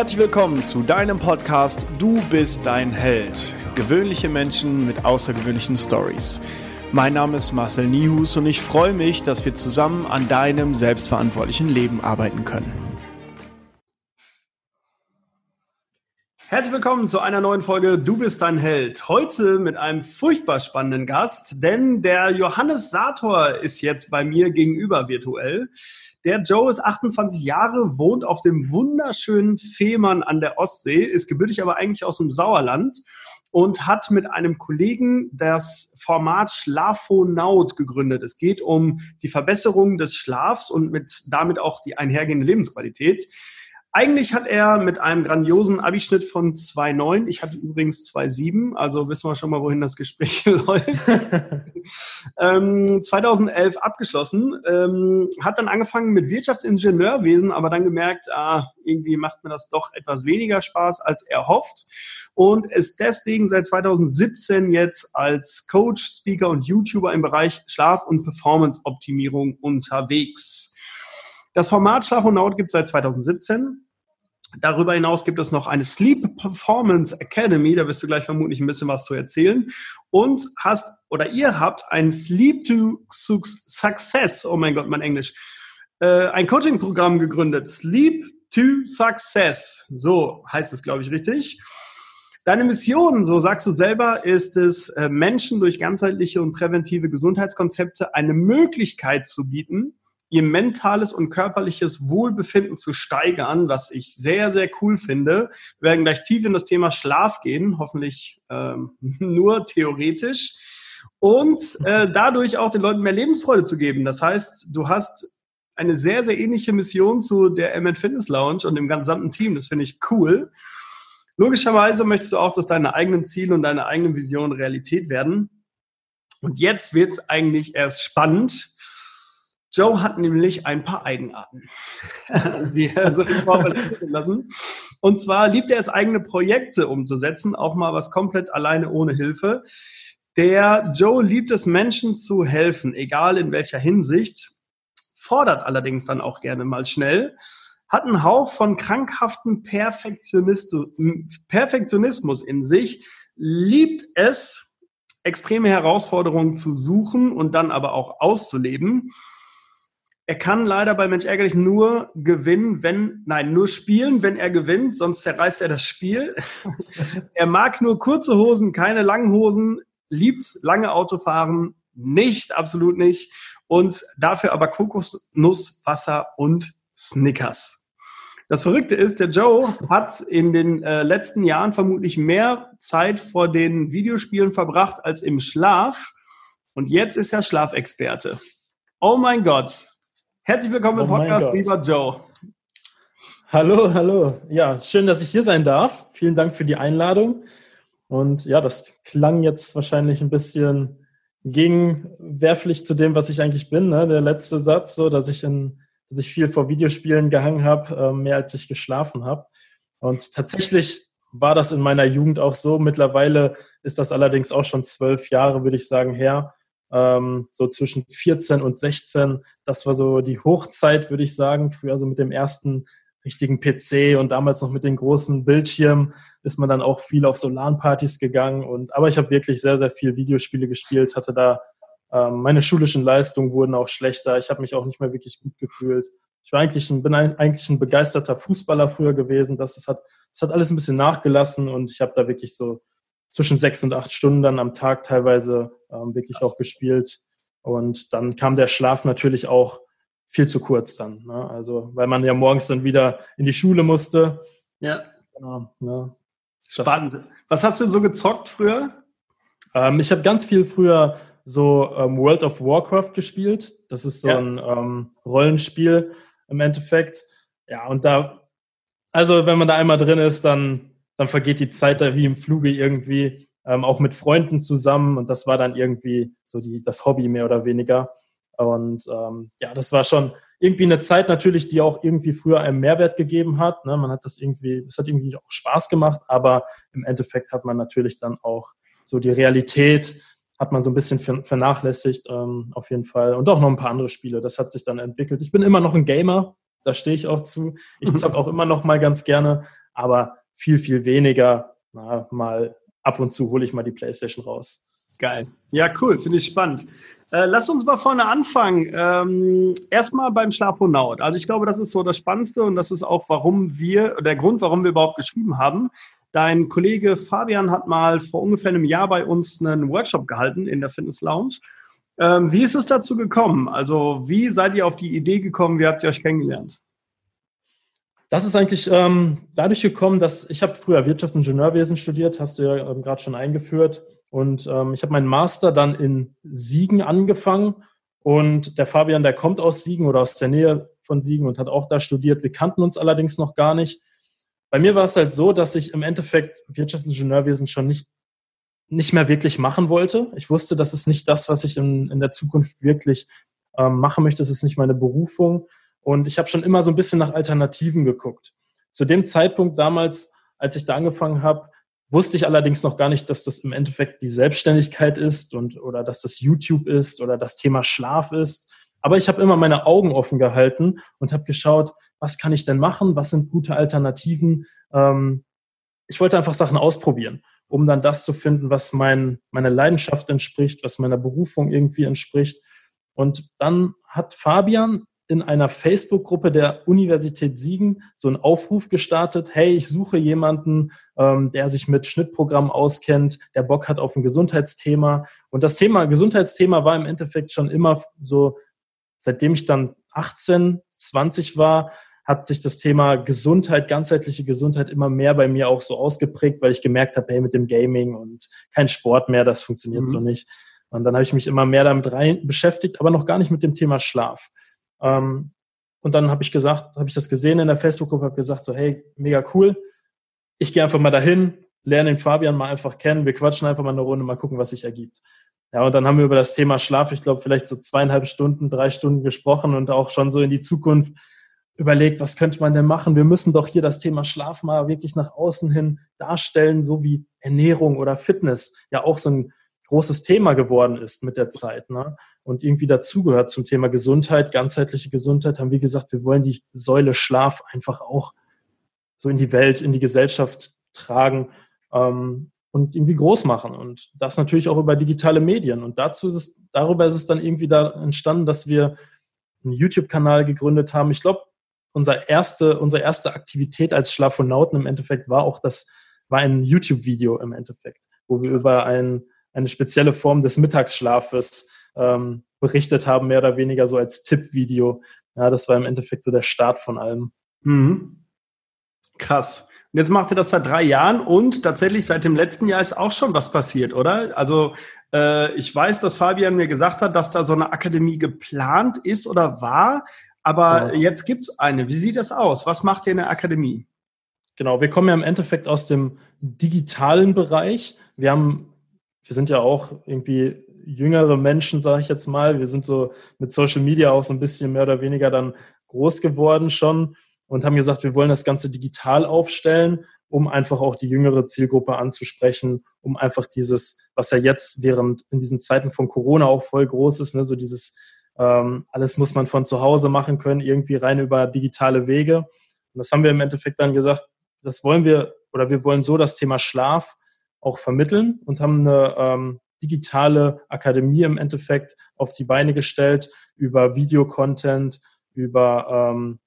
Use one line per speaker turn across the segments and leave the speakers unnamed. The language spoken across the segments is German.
Herzlich willkommen zu deinem Podcast Du bist dein Held. Gewöhnliche Menschen mit außergewöhnlichen Stories. Mein Name ist Marcel Nihus und ich freue mich, dass wir zusammen an deinem selbstverantwortlichen Leben arbeiten können. Herzlich willkommen zu einer neuen Folge Du bist dein Held. Heute mit einem furchtbar spannenden Gast, denn der Johannes Sator ist jetzt bei mir gegenüber virtuell. Der Joe ist 28 Jahre, wohnt auf dem wunderschönen Fehmarn an der Ostsee, ist gebürtig aber eigentlich aus dem Sauerland und hat mit einem Kollegen das Format Schlafonaut gegründet. Es geht um die Verbesserung des Schlafs und mit damit auch die einhergehende Lebensqualität. Eigentlich hat er mit einem grandiosen Abischnitt von 2,9, ich hatte übrigens 2,7, also wissen wir schon mal, wohin das Gespräch läuft, ähm, 2011 abgeschlossen, ähm, hat dann angefangen mit Wirtschaftsingenieurwesen, aber dann gemerkt, ah, irgendwie macht mir das doch etwas weniger Spaß, als er hofft und ist deswegen seit 2017 jetzt als Coach, Speaker und YouTuber im Bereich Schlaf- und Performance-Optimierung unterwegs. Das Format Schlafonaut gibt es seit 2017. Darüber hinaus gibt es noch eine Sleep Performance Academy, da wirst du gleich vermutlich ein bisschen was zu erzählen. Und hast oder ihr habt ein Sleep to Success, oh mein Gott, mein Englisch, äh, ein Coaching-Programm gegründet. Sleep to Success, so heißt es, glaube ich, richtig. Deine Mission, so sagst du selber, ist es, äh, Menschen durch ganzheitliche und präventive Gesundheitskonzepte eine Möglichkeit zu bieten, ihr mentales und körperliches Wohlbefinden zu steigern, was ich sehr, sehr cool finde. Wir werden gleich tief in das Thema Schlaf gehen, hoffentlich ähm, nur theoretisch. Und äh, dadurch auch den Leuten mehr Lebensfreude zu geben. Das heißt, du hast eine sehr, sehr ähnliche Mission zu der MN Fitness Lounge und dem gesamten Team. Das finde ich cool. Logischerweise möchtest du auch, dass deine eigenen Ziele und deine eigenen Visionen Realität werden. Und jetzt wird es eigentlich erst spannend, Joe hat nämlich ein paar Eigenarten, die er so lassen. Und zwar liebt er es, eigene Projekte umzusetzen, auch mal was komplett alleine ohne Hilfe. Der Joe liebt es, Menschen zu helfen, egal in welcher Hinsicht, fordert allerdings dann auch gerne mal schnell, hat einen Hauch von krankhaften Perfektionismus in sich, liebt es, extreme Herausforderungen zu suchen und dann aber auch auszuleben er kann leider bei Mensch ärgerlich nur gewinnen, wenn, nein, nur spielen, wenn er gewinnt, sonst zerreißt er das Spiel. er mag nur kurze Hosen, keine langen Hosen, liebt lange Autofahren, nicht, absolut nicht. Und dafür aber Kokosnuss, Wasser und Snickers. Das Verrückte ist, der Joe hat in den äh, letzten Jahren vermutlich mehr Zeit vor den Videospielen verbracht als im Schlaf. Und jetzt ist er Schlafexperte. Oh mein Gott, Herzlich willkommen im oh Podcast, lieber Joe.
Hallo, hallo. Ja, schön, dass ich hier sein darf. Vielen Dank für die Einladung. Und ja, das klang jetzt wahrscheinlich ein bisschen gegenwerflich zu dem, was ich eigentlich bin. Ne? Der letzte Satz, so, dass ich, in, dass ich viel vor Videospielen gehangen habe, äh, mehr als ich geschlafen habe. Und tatsächlich war das in meiner Jugend auch so. Mittlerweile ist das allerdings auch schon zwölf Jahre, würde ich sagen, her ähm, so zwischen 14 und 16. Das war so die Hochzeit, würde ich sagen, früher so mit dem ersten richtigen PC und damals noch mit den großen Bildschirmen ist man dann auch viel auf so LAN-Partys gegangen. Und, aber ich habe wirklich sehr, sehr viel Videospiele gespielt, hatte da ähm, meine schulischen Leistungen wurden auch schlechter. Ich habe mich auch nicht mehr wirklich gut gefühlt. Ich war eigentlich ein, bin eigentlich ein begeisterter Fußballer früher gewesen. Das, das, hat, das hat alles ein bisschen nachgelassen und ich habe da wirklich so zwischen sechs und acht Stunden dann am Tag teilweise ähm, wirklich Krass. auch gespielt. Und dann kam der Schlaf natürlich auch viel zu kurz dann. Ne? Also, weil man ja morgens dann wieder in die Schule musste.
Ja. Genau, ne? Spannend. Was hast du so gezockt früher?
Ähm, ich habe ganz viel früher so ähm, World of Warcraft gespielt. Das ist so ja. ein ähm, Rollenspiel im Endeffekt. Ja, und da, also wenn man da einmal drin ist, dann dann vergeht die Zeit da wie im Fluge irgendwie, ähm, auch mit Freunden zusammen. Und das war dann irgendwie so die, das Hobby mehr oder weniger. Und ähm, ja, das war schon irgendwie eine Zeit natürlich, die auch irgendwie früher einen Mehrwert gegeben hat. Ne? Man hat das irgendwie, es hat irgendwie auch Spaß gemacht, aber im Endeffekt hat man natürlich dann auch so die Realität hat man so ein bisschen vernachlässigt, ähm, auf jeden Fall. Und auch noch ein paar andere Spiele. Das hat sich dann entwickelt. Ich bin immer noch ein Gamer, da stehe ich auch zu. Ich zocke auch immer noch mal ganz gerne, aber viel, viel weniger. Na, mal ab und zu hole ich mal die Playstation raus.
Geil. Ja, cool, finde ich spannend. Äh, lass uns mal vorne anfangen. Ähm, erstmal beim Schlafonaut. Also ich glaube, das ist so das Spannendste und das ist auch, warum wir, der Grund, warum wir überhaupt geschrieben haben. Dein Kollege Fabian hat mal vor ungefähr einem Jahr bei uns einen Workshop gehalten in der Fitness Lounge. Ähm, wie ist es dazu gekommen? Also wie seid ihr auf die Idee gekommen? Wie habt ihr euch kennengelernt?
Das ist eigentlich ähm, dadurch gekommen, dass ich habe früher Wirtschaftsingenieurwesen studiert, hast du ja ähm, gerade schon eingeführt. Und ähm, ich habe meinen Master dann in Siegen angefangen. Und der Fabian, der kommt aus Siegen oder aus der Nähe von Siegen und hat auch da studiert. Wir kannten uns allerdings noch gar nicht. Bei mir war es halt so, dass ich im Endeffekt Wirtschaftsingenieurwesen schon nicht, nicht mehr wirklich machen wollte. Ich wusste, das ist nicht das, was ich in, in der Zukunft wirklich ähm, machen möchte. Das ist nicht meine Berufung. Und ich habe schon immer so ein bisschen nach Alternativen geguckt. Zu dem Zeitpunkt damals, als ich da angefangen habe, wusste ich allerdings noch gar nicht, dass das im Endeffekt die Selbstständigkeit ist und oder dass das YouTube ist oder das Thema Schlaf ist. Aber ich habe immer meine Augen offen gehalten und habe geschaut, was kann ich denn machen? Was sind gute Alternativen? Ähm, ich wollte einfach Sachen ausprobieren, um dann das zu finden, was mein, meiner Leidenschaft entspricht, was meiner Berufung irgendwie entspricht. Und dann hat Fabian in einer Facebook-Gruppe der Universität Siegen so einen Aufruf gestartet, hey, ich suche jemanden, ähm, der sich mit Schnittprogrammen auskennt, der Bock hat auf ein Gesundheitsthema. Und das Thema Gesundheitsthema war im Endeffekt schon immer so, seitdem ich dann 18, 20 war, hat sich das Thema Gesundheit, ganzheitliche Gesundheit immer mehr bei mir auch so ausgeprägt, weil ich gemerkt habe, hey, mit dem Gaming und kein Sport mehr, das funktioniert mhm. so nicht. Und dann habe ich mich immer mehr damit rein beschäftigt, aber noch gar nicht mit dem Thema Schlaf. Ähm, und dann habe ich gesagt, habe ich das gesehen in der Facebook-Gruppe, habe gesagt, so, hey, mega cool. Ich gehe einfach mal dahin, lerne den Fabian mal einfach kennen, wir quatschen einfach mal eine Runde, mal gucken, was sich ergibt. Ja, und dann haben wir über das Thema Schlaf, ich glaube, vielleicht so zweieinhalb Stunden, drei Stunden gesprochen und auch schon so in die Zukunft überlegt, was könnte man denn machen? Wir müssen doch hier das Thema Schlaf mal wirklich nach außen hin darstellen, so wie Ernährung oder Fitness ja auch so ein großes Thema geworden ist mit der Zeit. Ne? Und irgendwie dazugehört zum Thema Gesundheit, ganzheitliche Gesundheit, haben wir gesagt, wir wollen die Säule Schlaf einfach auch so in die Welt, in die Gesellschaft tragen ähm, und irgendwie groß machen. Und das natürlich auch über digitale Medien. Und dazu ist es, darüber ist es dann irgendwie da entstanden, dass wir einen YouTube-Kanal gegründet haben. Ich glaube, unser erste, unsere erste Aktivität als Schlafonauten im Endeffekt war auch das, war ein YouTube-Video im Endeffekt, wo wir über ein, eine spezielle Form des Mittagsschlafes ähm, berichtet haben, mehr oder weniger so als Tippvideo. Ja, das war im Endeffekt so der Start von allem.
Mhm. Krass. Und jetzt macht ihr das seit drei Jahren und tatsächlich seit dem letzten Jahr ist auch schon was passiert, oder? Also äh, ich weiß, dass Fabian mir gesagt hat, dass da so eine Akademie geplant ist oder war, aber ja. jetzt gibt es eine. Wie sieht das aus? Was macht ihr in der Akademie?
Genau, wir kommen ja im Endeffekt aus dem digitalen Bereich. Wir haben, wir sind ja auch irgendwie jüngere Menschen, sage ich jetzt mal. Wir sind so mit Social Media auch so ein bisschen mehr oder weniger dann groß geworden schon und haben gesagt, wir wollen das Ganze digital aufstellen, um einfach auch die jüngere Zielgruppe anzusprechen, um einfach dieses, was ja jetzt während in diesen Zeiten von Corona auch voll groß ist, ne, so dieses ähm, alles muss man von zu Hause machen können, irgendwie rein über digitale Wege. Und das haben wir im Endeffekt dann gesagt, das wollen wir oder wir wollen so das Thema Schlaf auch vermitteln und haben eine ähm, digitale Akademie im Endeffekt auf die Beine gestellt über Videocontent, über ähm,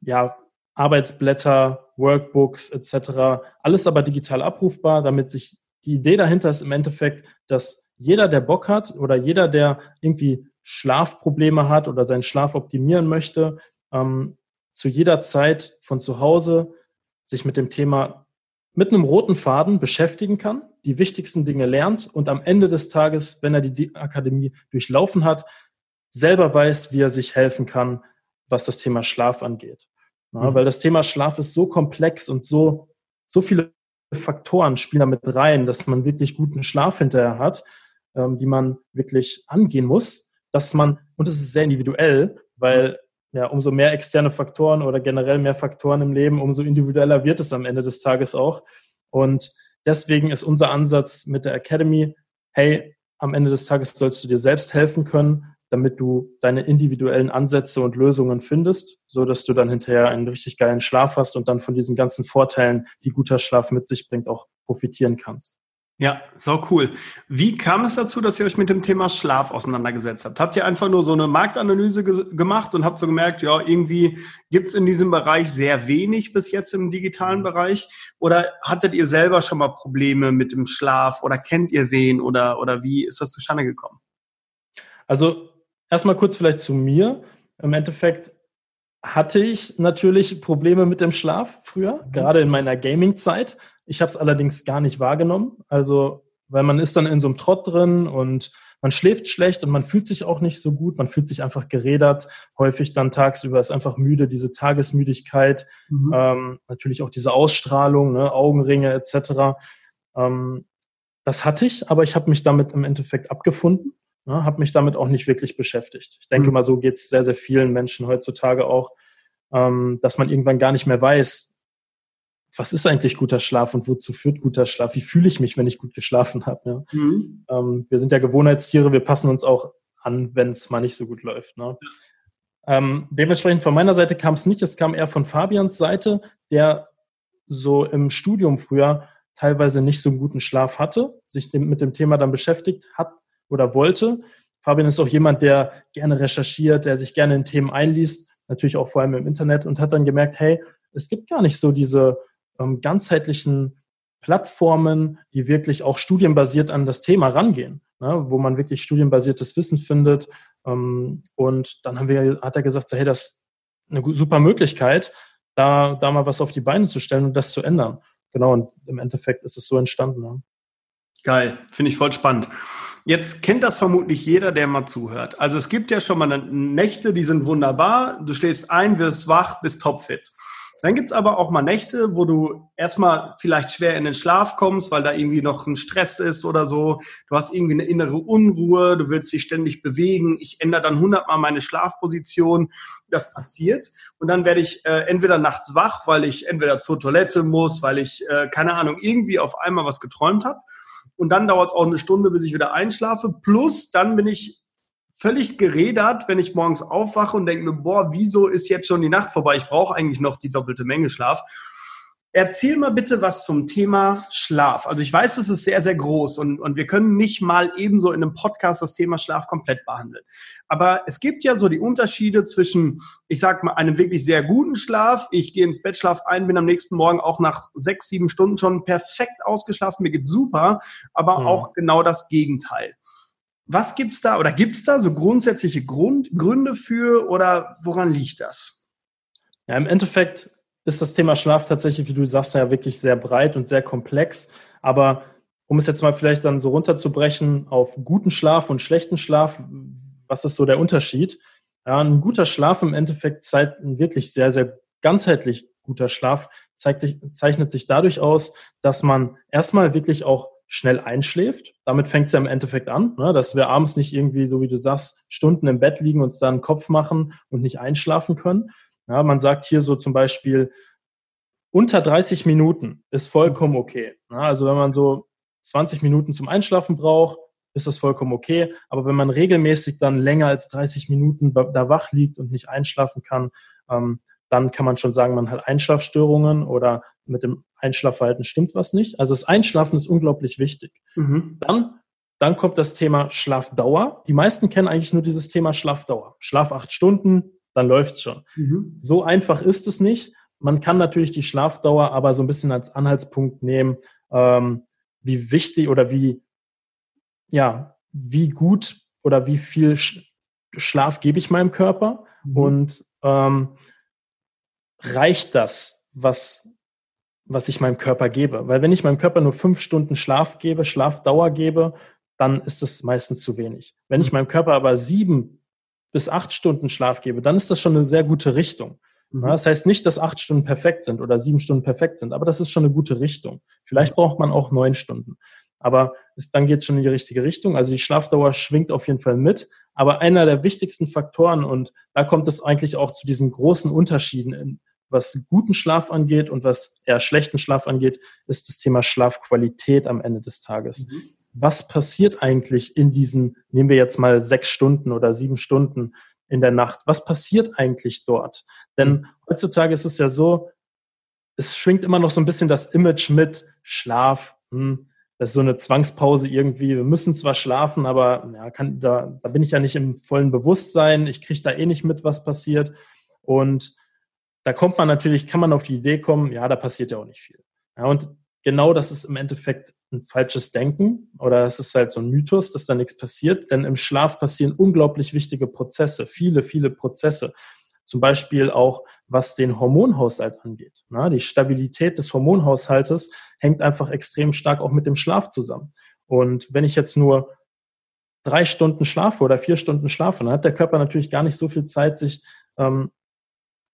ja, Arbeitsblätter, Workbooks etc. Alles aber digital abrufbar, damit sich die Idee dahinter ist im Endeffekt, dass jeder, der Bock hat oder jeder, der irgendwie Schlafprobleme hat oder seinen Schlaf optimieren möchte, ähm, zu jeder Zeit von zu Hause sich mit dem Thema mit einem roten Faden beschäftigen kann, die wichtigsten Dinge lernt und am Ende des Tages, wenn er die Akademie durchlaufen hat, selber weiß, wie er sich helfen kann, was das Thema Schlaf angeht. Ja, mhm. Weil das Thema Schlaf ist so komplex und so, so viele Faktoren spielen damit rein, dass man wirklich guten Schlaf hinterher hat, ähm, die man wirklich angehen muss, dass man, und es ist sehr individuell, weil ja, umso mehr externe Faktoren oder generell mehr Faktoren im Leben, umso individueller wird es am Ende des Tages auch. Und deswegen ist unser Ansatz mit der Academy, hey, am Ende des Tages sollst du dir selbst helfen können damit du deine individuellen Ansätze und Lösungen findest, so dass du dann hinterher einen richtig geilen Schlaf hast und dann von diesen ganzen Vorteilen, die guter Schlaf mit sich bringt, auch profitieren kannst.
Ja, so cool. Wie kam es dazu, dass ihr euch mit dem Thema Schlaf auseinandergesetzt habt? Habt ihr einfach nur so eine Marktanalyse ge gemacht und habt so gemerkt, ja, irgendwie gibt's in diesem Bereich sehr wenig bis jetzt im digitalen Bereich? Oder hattet ihr selber schon mal Probleme mit dem Schlaf oder kennt ihr wen oder, oder wie ist das zustande gekommen?
Also erstmal kurz vielleicht zu mir. Im Endeffekt hatte ich natürlich Probleme mit dem Schlaf früher, mhm. gerade in meiner Gaming-Zeit. Ich habe es allerdings gar nicht wahrgenommen. Also, weil man ist dann in so einem Trott drin und man schläft schlecht und man fühlt sich auch nicht so gut. Man fühlt sich einfach gerädert, häufig dann tagsüber ist einfach müde, diese Tagesmüdigkeit, mhm. ähm, natürlich auch diese Ausstrahlung, ne, Augenringe etc. Ähm, das hatte ich, aber ich habe mich damit im Endeffekt abgefunden, ne, habe mich damit auch nicht wirklich beschäftigt. Ich denke mhm. mal, so geht es sehr, sehr vielen Menschen heutzutage auch, ähm, dass man irgendwann gar nicht mehr weiß, was ist eigentlich guter Schlaf und wozu führt guter Schlaf? Wie fühle ich mich, wenn ich gut geschlafen habe? Ja? Mhm. Ähm, wir sind ja Gewohnheitstiere, wir passen uns auch an, wenn es mal nicht so gut läuft. Ne? Ähm, dementsprechend von meiner Seite kam es nicht, es kam eher von Fabians Seite, der so im Studium früher teilweise nicht so einen guten Schlaf hatte, sich dem, mit dem Thema dann beschäftigt hat oder wollte. Fabian ist auch jemand, der gerne recherchiert, der sich gerne in Themen einliest, natürlich auch vor allem im Internet und hat dann gemerkt, hey, es gibt gar nicht so diese ähm, ganzheitlichen Plattformen, die wirklich auch studienbasiert an das Thema rangehen, ne, wo man wirklich studienbasiertes Wissen findet. Ähm, und dann haben wir, hat er gesagt, so, hey, das ist eine super Möglichkeit, da, da mal was auf die Beine zu stellen und das zu ändern. Genau, und im Endeffekt ist es so entstanden. Ja.
Geil, finde ich voll spannend. Jetzt kennt das vermutlich jeder, der mal zuhört. Also es gibt ja schon mal Nächte, die sind wunderbar. Du schläfst ein, wirst wach, bist topfit. Dann gibt's aber auch mal Nächte, wo du erstmal vielleicht schwer in den Schlaf kommst, weil da irgendwie noch ein Stress ist oder so. Du hast irgendwie eine innere Unruhe, du willst dich ständig bewegen. Ich ändere dann hundertmal meine Schlafposition. Das passiert. Und dann werde ich äh, entweder nachts wach, weil ich entweder zur Toilette muss, weil ich, äh, keine Ahnung, irgendwie auf einmal was geträumt habe. Und dann dauert es auch eine Stunde, bis ich wieder einschlafe. Plus, dann bin ich völlig geredert, wenn ich morgens aufwache und denke mir, boah, wieso ist jetzt schon die Nacht vorbei? Ich brauche eigentlich noch die doppelte Menge Schlaf. Erzähl mal bitte was zum Thema Schlaf. Also ich weiß, das ist sehr, sehr groß und, und wir können nicht mal ebenso in einem Podcast das Thema Schlaf komplett behandeln. Aber es gibt ja so die Unterschiede zwischen, ich sag mal, einem wirklich sehr guten Schlaf. Ich gehe ins Bett, schlaf ein, bin am nächsten Morgen auch nach sechs, sieben Stunden schon perfekt ausgeschlafen, mir geht super, aber mhm. auch genau das Gegenteil was gibt's da oder gibt's da so grundsätzliche Grund, Gründe für oder woran liegt das?
Ja, im Endeffekt ist das Thema Schlaf tatsächlich, wie du sagst, ja wirklich sehr breit und sehr komplex. Aber um es jetzt mal vielleicht dann so runterzubrechen auf guten Schlaf und schlechten Schlaf, was ist so der Unterschied? Ja, ein guter Schlaf im Endeffekt zeigt ein wirklich sehr, sehr ganzheitlich guter Schlaf, zeigt sich, zeichnet sich dadurch aus, dass man erstmal wirklich auch schnell einschläft. Damit fängt es ja im Endeffekt an, ne, dass wir abends nicht irgendwie, so wie du sagst, Stunden im Bett liegen, uns dann Kopf machen und nicht einschlafen können. Ja, man sagt hier so zum Beispiel, unter 30 Minuten ist vollkommen okay. Ja, also wenn man so 20 Minuten zum Einschlafen braucht, ist das vollkommen okay. Aber wenn man regelmäßig dann länger als 30 Minuten da wach liegt und nicht einschlafen kann, ähm, dann kann man schon sagen, man hat Einschlafstörungen oder mit dem Einschlafverhalten stimmt was nicht. Also das Einschlafen ist unglaublich wichtig. Mhm. Dann, dann kommt das Thema Schlafdauer. Die meisten kennen eigentlich nur dieses Thema Schlafdauer. Schlaf acht Stunden, dann läuft's schon. Mhm. So einfach ist es nicht. Man kann natürlich die Schlafdauer aber so ein bisschen als Anhaltspunkt nehmen, ähm, wie wichtig oder wie, ja, wie gut oder wie viel Schlaf gebe ich meinem Körper mhm. und ähm, reicht das, was, was ich meinem Körper gebe? Weil wenn ich meinem Körper nur fünf Stunden Schlaf gebe, Schlafdauer gebe, dann ist das meistens zu wenig. Wenn ich mhm. meinem Körper aber sieben bis acht Stunden Schlaf gebe, dann ist das schon eine sehr gute Richtung. Mhm. Das heißt nicht, dass acht Stunden perfekt sind oder sieben Stunden perfekt sind, aber das ist schon eine gute Richtung. Vielleicht braucht man auch neun Stunden. Aber es, dann geht es schon in die richtige Richtung. Also die Schlafdauer schwingt auf jeden Fall mit. Aber einer der wichtigsten Faktoren, und da kommt es eigentlich auch zu diesen großen Unterschieden in, was guten Schlaf angeht und was eher schlechten Schlaf angeht, ist das Thema Schlafqualität am Ende des Tages. Mhm. was passiert eigentlich in diesen, nehmen wir jetzt mal sechs Stunden oder sieben Stunden in der Nacht, was passiert eigentlich dort? Denn heutzutage ist es ja so, es schwingt immer noch so ein bisschen das Image mit Schlaf, hm, das ist so eine Zwangspause irgendwie. Wir müssen zwar schlafen, aber ja, kann, da, da bin ich ja nicht im vollen Bewusstsein. Ich kriege da eh nicht mit, was passiert. Und da kommt man natürlich, kann man auf die Idee kommen, ja, da passiert ja auch nicht viel. Ja, und genau das ist im Endeffekt ein falsches Denken oder es ist halt so ein Mythos, dass da nichts passiert, denn im Schlaf passieren unglaublich wichtige Prozesse, viele, viele Prozesse. Zum Beispiel auch, was den Hormonhaushalt angeht. Na, die Stabilität des Hormonhaushaltes hängt einfach extrem stark auch mit dem Schlaf zusammen. Und wenn ich jetzt nur drei Stunden schlafe oder vier Stunden schlafe, dann hat der Körper natürlich gar nicht so viel Zeit, sich ähm,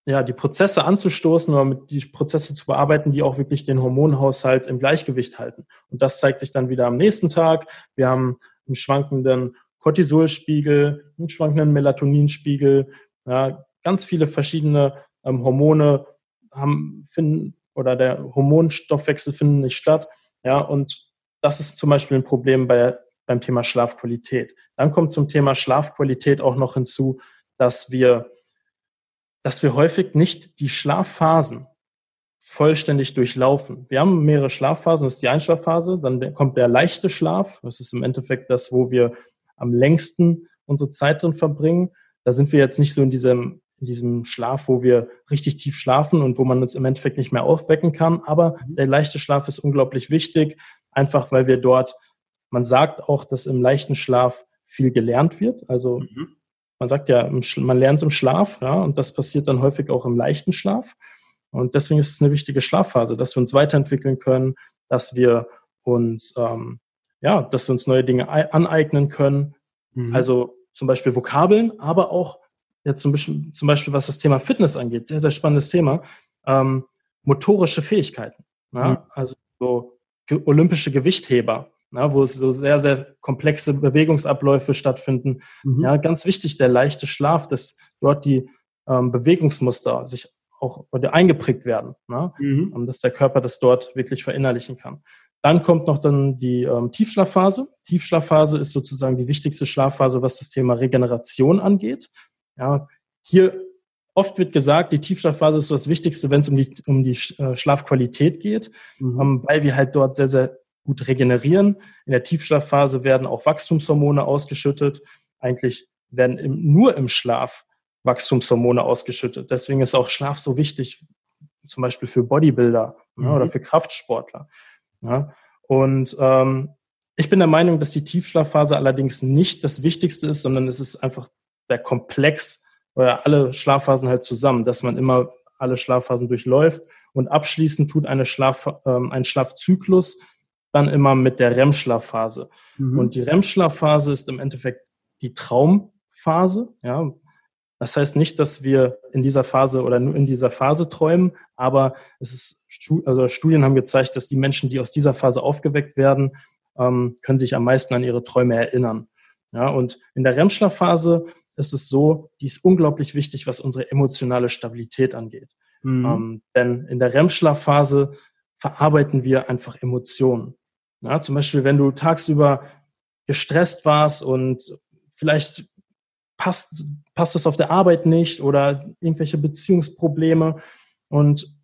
ja, die Prozesse anzustoßen oder mit die Prozesse zu bearbeiten, die auch wirklich den Hormonhaushalt im Gleichgewicht halten. Und das zeigt sich dann wieder am nächsten Tag. Wir haben einen schwankenden Cortisolspiegel, einen schwankenden Melatoninspiegel, ja, ganz viele verschiedene ähm, Hormone haben, finden oder der Hormonstoffwechsel findet nicht statt. Ja, und das ist zum Beispiel ein Problem bei, beim Thema Schlafqualität. Dann kommt zum Thema Schlafqualität auch noch hinzu, dass wir, dass wir häufig nicht die Schlafphasen vollständig durchlaufen. Wir haben mehrere Schlafphasen. Das ist die Einschlafphase, dann kommt der leichte Schlaf. Das ist im Endeffekt das, wo wir am längsten unsere Zeit drin verbringen. Da sind wir jetzt nicht so in diesem in diesem Schlaf, wo wir richtig tief schlafen und wo man uns im Endeffekt nicht mehr aufwecken kann. Aber mhm. der leichte Schlaf ist unglaublich wichtig, einfach weil wir dort, man sagt auch, dass im leichten Schlaf viel gelernt wird. Also mhm. Man sagt ja, man lernt im Schlaf, ja, und das passiert dann häufig auch im leichten Schlaf. Und deswegen ist es eine wichtige Schlafphase, dass wir uns weiterentwickeln können, dass wir uns, ähm, ja, dass wir uns neue Dinge aneignen können. Mhm. Also zum Beispiel Vokabeln, aber auch ja zum Beispiel, zum Beispiel was das Thema Fitness angeht, sehr, sehr spannendes Thema, ähm, motorische Fähigkeiten. Ja? Mhm. Also so olympische Gewichtheber, ja, wo so sehr, sehr komplexe Bewegungsabläufe stattfinden. Mhm. Ja, ganz wichtig, der leichte Schlaf, dass dort die ähm, Bewegungsmuster sich auch oder eingeprägt werden, ne? mhm. dass der Körper das dort wirklich verinnerlichen kann. Dann kommt noch dann die ähm, Tiefschlafphase. Tiefschlafphase ist sozusagen die wichtigste Schlafphase, was das Thema Regeneration angeht. Ja, hier oft wird gesagt, die Tiefschlafphase ist so das Wichtigste, wenn es um die, um die äh, Schlafqualität geht, mhm. Ähm, weil wir halt dort sehr, sehr gut regenerieren. In der Tiefschlafphase werden auch Wachstumshormone ausgeschüttet. Eigentlich werden im, nur im Schlaf Wachstumshormone ausgeschüttet. Deswegen ist auch Schlaf so wichtig, zum Beispiel für Bodybuilder mhm. ja, oder für Kraftsportler. Ja. Und ähm, ich bin der Meinung, dass die Tiefschlafphase allerdings nicht das Wichtigste ist, sondern es ist einfach der Komplex oder alle Schlafphasen halt zusammen, dass man immer alle Schlafphasen durchläuft und abschließend tut eine Schlaf, ähm, ein Schlafzyklus dann immer mit der REM-Schlafphase. Mhm. Und die REM-Schlafphase ist im Endeffekt die Traumphase. Ja, das heißt nicht, dass wir in dieser Phase oder nur in dieser Phase träumen, aber es ist, also Studien haben gezeigt, dass die Menschen, die aus dieser Phase aufgeweckt werden, ähm, können sich am meisten an ihre Träume erinnern. Ja, und in der REM-Schlafphase ist es so, die ist unglaublich wichtig, was unsere emotionale Stabilität angeht. Mhm. Ähm, denn in der REM-Schlafphase verarbeiten wir einfach Emotionen. Ja, zum Beispiel, wenn du tagsüber gestresst warst und vielleicht passt, passt es auf der Arbeit nicht oder irgendwelche Beziehungsprobleme und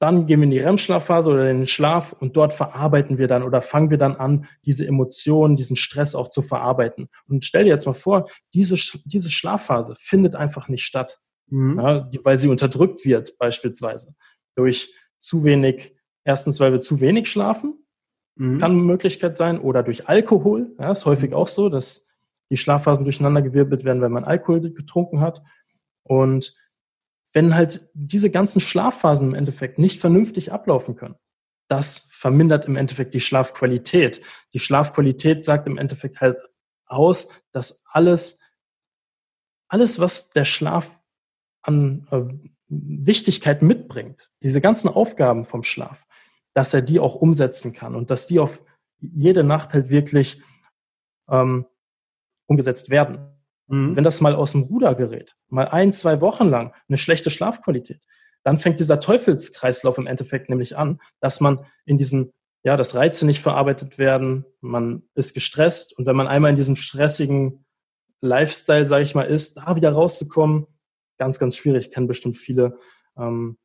dann gehen wir in die REM-Schlafphase oder in den Schlaf und dort verarbeiten wir dann oder fangen wir dann an, diese Emotionen, diesen Stress auch zu verarbeiten. Und stell dir jetzt mal vor, diese, diese Schlafphase findet einfach nicht statt, mhm. ja, weil sie unterdrückt wird beispielsweise durch zu wenig, erstens, weil wir zu wenig schlafen, mhm. kann eine Möglichkeit sein, oder durch Alkohol, ja, ist häufig auch so, dass die Schlafphasen durcheinandergewirbelt werden, wenn man Alkohol getrunken hat. Und wenn halt diese ganzen Schlafphasen im Endeffekt nicht vernünftig ablaufen können. Das vermindert im Endeffekt die Schlafqualität. Die Schlafqualität sagt im Endeffekt halt aus, dass alles, alles, was der Schlaf an äh, Wichtigkeit mitbringt, diese ganzen Aufgaben vom Schlaf, dass er die auch umsetzen kann und dass die auf jede Nacht halt wirklich ähm, umgesetzt werden. Mhm. Wenn das mal aus dem Ruder gerät, mal ein, zwei Wochen lang eine schlechte Schlafqualität, dann fängt dieser Teufelskreislauf im Endeffekt nämlich an, dass man in diesen ja, dass Reize nicht verarbeitet werden, man ist gestresst und wenn man einmal in diesem stressigen Lifestyle, sage ich mal, ist, da wieder rauszukommen, ganz, ganz schwierig, kennen bestimmt viele. Ähm,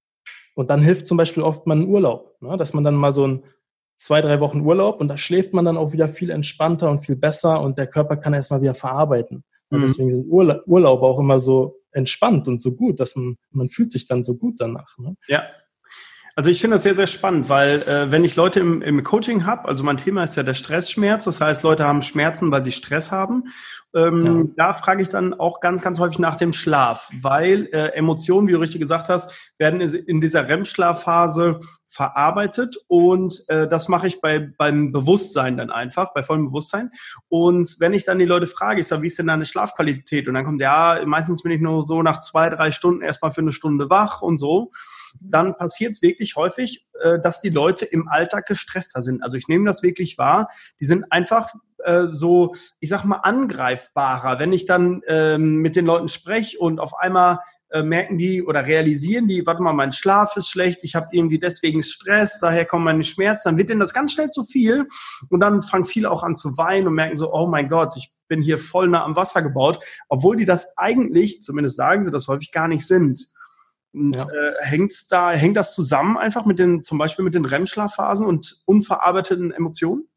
und dann hilft zum Beispiel oft mal ein Urlaub, ne? dass man dann mal so ein zwei, drei Wochen Urlaub und da schläft man dann auch wieder viel entspannter und viel besser und der Körper kann erstmal wieder verarbeiten. Und mhm. deswegen sind Urla Urlaube auch immer so entspannt und so gut, dass man, man fühlt sich dann so gut danach. Ne?
Ja, also ich finde das sehr, sehr spannend, weil äh, wenn ich Leute im, im Coaching habe, also mein Thema ist ja der Stressschmerz, das heißt, Leute haben Schmerzen, weil sie Stress haben. Ähm, ja. Da frage ich dann auch ganz, ganz häufig nach dem Schlaf, weil äh, Emotionen, wie du richtig gesagt hast, werden in dieser REM-Schlafphase verarbeitet und äh, das mache ich bei beim Bewusstsein dann einfach, bei vollem Bewusstsein. Und wenn ich dann die Leute frage, ich sage, wie ist denn deine Schlafqualität? Und dann kommt ja, meistens bin ich nur so nach zwei, drei Stunden erstmal für eine Stunde wach und so dann passiert es wirklich häufig, äh, dass die Leute im Alltag gestresster sind. Also ich nehme das wirklich wahr. Die sind einfach äh, so, ich sag mal, angreifbarer. Wenn ich dann ähm, mit den Leuten spreche und auf einmal äh, merken die oder realisieren die, warte mal, mein Schlaf ist schlecht, ich habe irgendwie deswegen Stress, daher kommen meine Schmerzen, dann wird denen das ganz schnell zu viel und dann fangen viele auch an zu weinen und merken so, oh mein Gott, ich bin hier voll nah am Wasser gebaut, obwohl die das eigentlich, zumindest sagen sie das häufig, gar nicht sind. Und ja. äh, hängt's da, hängt das zusammen einfach mit den, zum Beispiel mit den REM-Schlafphasen und unverarbeiteten Emotionen?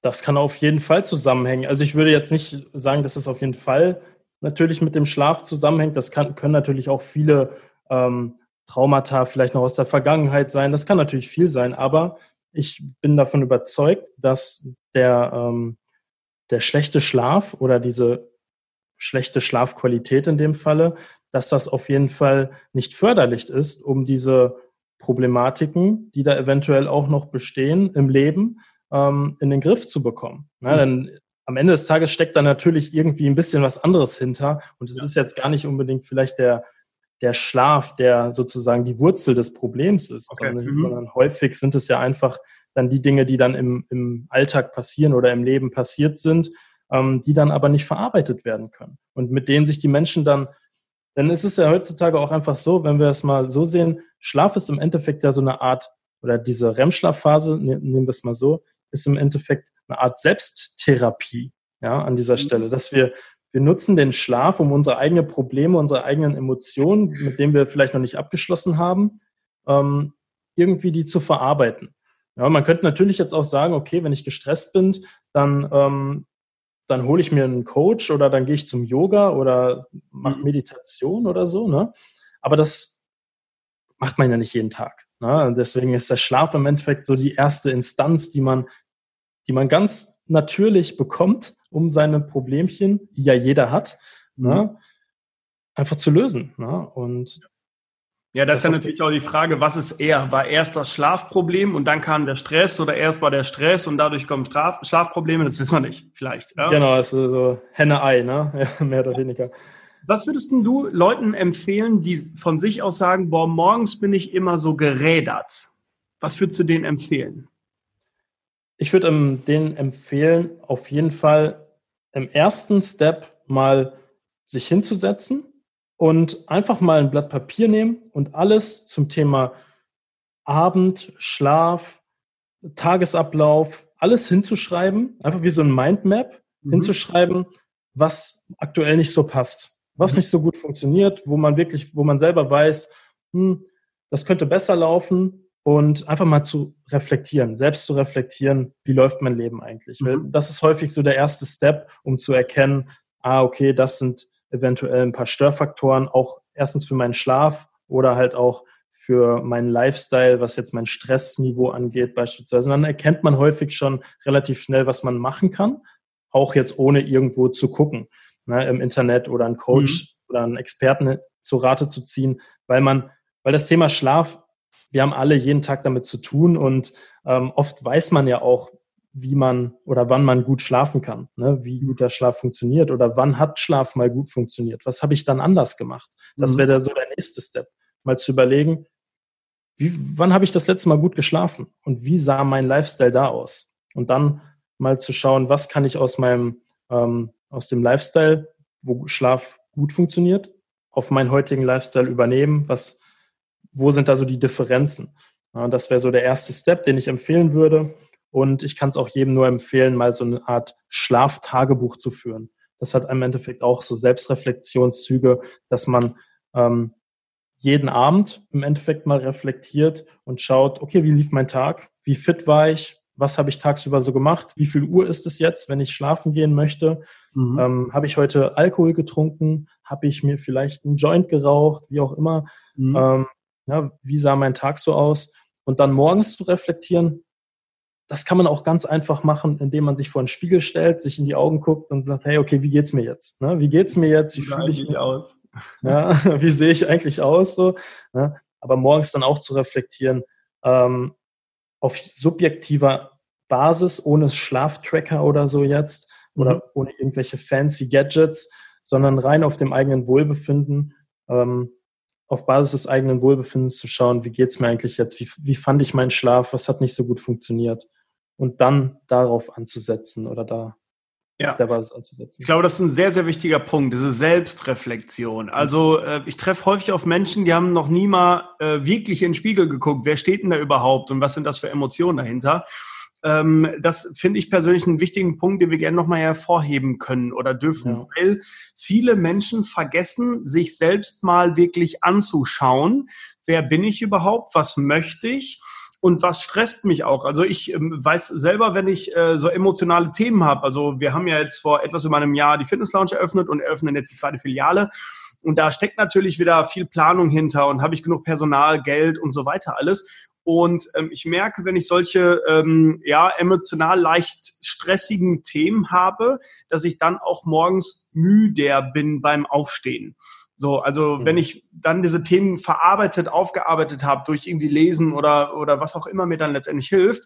Das kann auf jeden Fall zusammenhängen. Also ich würde jetzt nicht sagen, dass es auf jeden Fall natürlich mit dem Schlaf zusammenhängt. Das kann, können natürlich auch viele ähm, Traumata vielleicht noch aus der Vergangenheit sein. Das kann natürlich viel sein, aber ich bin davon überzeugt, dass der, ähm, der schlechte Schlaf oder diese schlechte Schlafqualität in dem Falle dass das auf jeden Fall nicht förderlich ist, um diese Problematiken, die da eventuell auch noch bestehen im Leben, ähm, in den Griff zu bekommen. Ja, mhm. denn am Ende des Tages steckt da natürlich irgendwie ein bisschen was anderes hinter und es ja. ist jetzt gar nicht unbedingt vielleicht der, der Schlaf, der sozusagen die Wurzel des Problems ist, okay. sondern, mhm. sondern, häufig sind es ja einfach dann die Dinge, die dann im, im Alltag passieren oder im Leben passiert sind, ähm, die dann aber nicht verarbeitet werden können und mit denen sich die Menschen dann denn es ist ja heutzutage auch einfach so, wenn wir es mal so sehen, Schlaf ist im Endeffekt ja so eine Art, oder diese REM-Schlafphase, ne, nehmen wir es mal so, ist im Endeffekt eine Art Selbsttherapie, ja, an dieser mhm. Stelle, dass wir, wir nutzen den Schlaf, um unsere eigenen Probleme, unsere eigenen Emotionen, mit denen wir vielleicht noch nicht abgeschlossen haben, ähm, irgendwie die zu verarbeiten. Ja, man könnte natürlich jetzt auch sagen, okay, wenn ich gestresst bin, dann ähm, dann hole ich mir einen Coach oder dann gehe ich zum Yoga oder mache mhm. Meditation oder so. Ne? Aber das macht man ja nicht jeden Tag. Ne? deswegen ist der Schlaf im Endeffekt so die erste Instanz, die man, die man ganz natürlich bekommt, um seine Problemchen, die ja jeder hat, ne? mhm. ne? einfach zu lösen. Ne? Und
ja, das, das ist ja natürlich auch die Frage, was ist eher? War erst das Schlafproblem und dann kam der Stress oder erst war der Stress und dadurch kommen Schlaf Schlafprobleme? Das wissen wir nicht, vielleicht.
Ja? Genau, ist so Henne-Ei, ne? Ja, mehr oder weniger.
Was würdest du Leuten empfehlen, die von sich aus sagen, boah, morgens bin ich immer so gerädert? Was würdest du denen empfehlen?
Ich würde ähm, denen empfehlen, auf jeden Fall im ersten Step mal sich hinzusetzen und einfach mal ein Blatt Papier nehmen und alles zum Thema Abend, Schlaf, Tagesablauf, alles hinzuschreiben, einfach wie so ein Mindmap mhm. hinzuschreiben, was aktuell nicht so passt, was mhm. nicht so gut funktioniert, wo man wirklich, wo man selber weiß, hm, das könnte besser laufen und einfach mal zu reflektieren, selbst zu reflektieren, wie läuft mein Leben eigentlich. Mhm. Das ist häufig so der erste Step, um zu erkennen, ah, okay, das sind eventuell ein paar Störfaktoren, auch erstens für meinen Schlaf oder halt auch für meinen Lifestyle, was jetzt mein Stressniveau angeht beispielsweise. Und dann erkennt man häufig schon relativ schnell, was man machen kann, auch jetzt ohne irgendwo zu gucken, ne, im Internet oder einen Coach mhm. oder einen Experten zu Rate zu ziehen, weil man, weil das Thema Schlaf, wir haben alle jeden Tag damit zu tun und ähm, oft weiß man ja auch, wie man oder wann man gut schlafen kann, ne? wie gut der Schlaf funktioniert oder wann hat Schlaf mal gut funktioniert. Was habe ich dann anders gemacht? Das mhm. wäre so der nächste Step, mal zu überlegen, wie, wann habe ich das letzte Mal gut geschlafen und wie sah mein Lifestyle da aus? Und dann mal zu schauen, was kann ich aus meinem ähm, aus dem Lifestyle, wo Schlaf gut funktioniert, auf meinen heutigen Lifestyle übernehmen? Was, wo sind da so die Differenzen? Ja, das wäre so der erste Step, den ich empfehlen würde. Und ich kann es auch jedem nur empfehlen, mal so eine Art Schlaftagebuch zu führen. Das hat im Endeffekt auch so Selbstreflexionszüge, dass man ähm, jeden Abend im Endeffekt mal reflektiert und schaut, okay, wie lief mein Tag? Wie fit war ich? Was habe ich tagsüber so gemacht? Wie viel Uhr ist es jetzt, wenn ich schlafen gehen möchte? Mhm. Ähm, habe ich heute Alkohol getrunken? Habe ich mir vielleicht einen Joint geraucht? Wie auch immer. Mhm. Ähm, ja, wie sah mein Tag so aus? Und dann morgens zu reflektieren, das kann man auch ganz einfach machen, indem man sich vor einen Spiegel stellt, sich in die Augen guckt und sagt, hey, okay, wie geht's mir jetzt? Ne? Wie geht's mir jetzt? Wie fühle ich mich aus? Ja, wie sehe ich eigentlich aus? So, ne? Aber morgens dann auch zu reflektieren, ähm, auf subjektiver Basis, ohne Schlaftracker oder so jetzt, mhm. oder ohne irgendwelche fancy Gadgets, sondern rein auf dem eigenen Wohlbefinden, ähm, auf Basis des eigenen Wohlbefindens zu schauen, wie geht's mir eigentlich jetzt, wie, wie fand ich meinen Schlaf, was hat nicht so gut funktioniert und dann darauf anzusetzen oder da
ja. der Basis anzusetzen. Ich glaube, das ist ein sehr, sehr wichtiger Punkt, diese Selbstreflexion. Also äh, ich treffe häufig auf Menschen, die haben noch nie mal äh, wirklich in den Spiegel geguckt, wer steht denn da überhaupt und was sind das für Emotionen dahinter. Ähm, das finde ich persönlich einen wichtigen Punkt, den wir gerne nochmal hervorheben können oder dürfen, ja. weil viele Menschen vergessen, sich selbst mal wirklich anzuschauen. Wer bin ich überhaupt? Was möchte ich? Und was stresst mich auch. Also ich ähm, weiß selber, wenn ich äh, so emotionale Themen habe, also wir haben ja jetzt vor etwas über einem Jahr die Fitness Lounge eröffnet und eröffnen jetzt die zweite Filiale. Und da steckt natürlich wieder viel Planung hinter und habe ich genug Personal, Geld und so weiter alles. Und ähm, ich merke, wenn ich solche ähm, ja, emotional leicht stressigen Themen habe, dass ich dann auch morgens müder bin beim Aufstehen. So, also mhm. wenn ich dann diese Themen verarbeitet, aufgearbeitet habe durch irgendwie Lesen oder, oder was auch immer mir dann letztendlich hilft,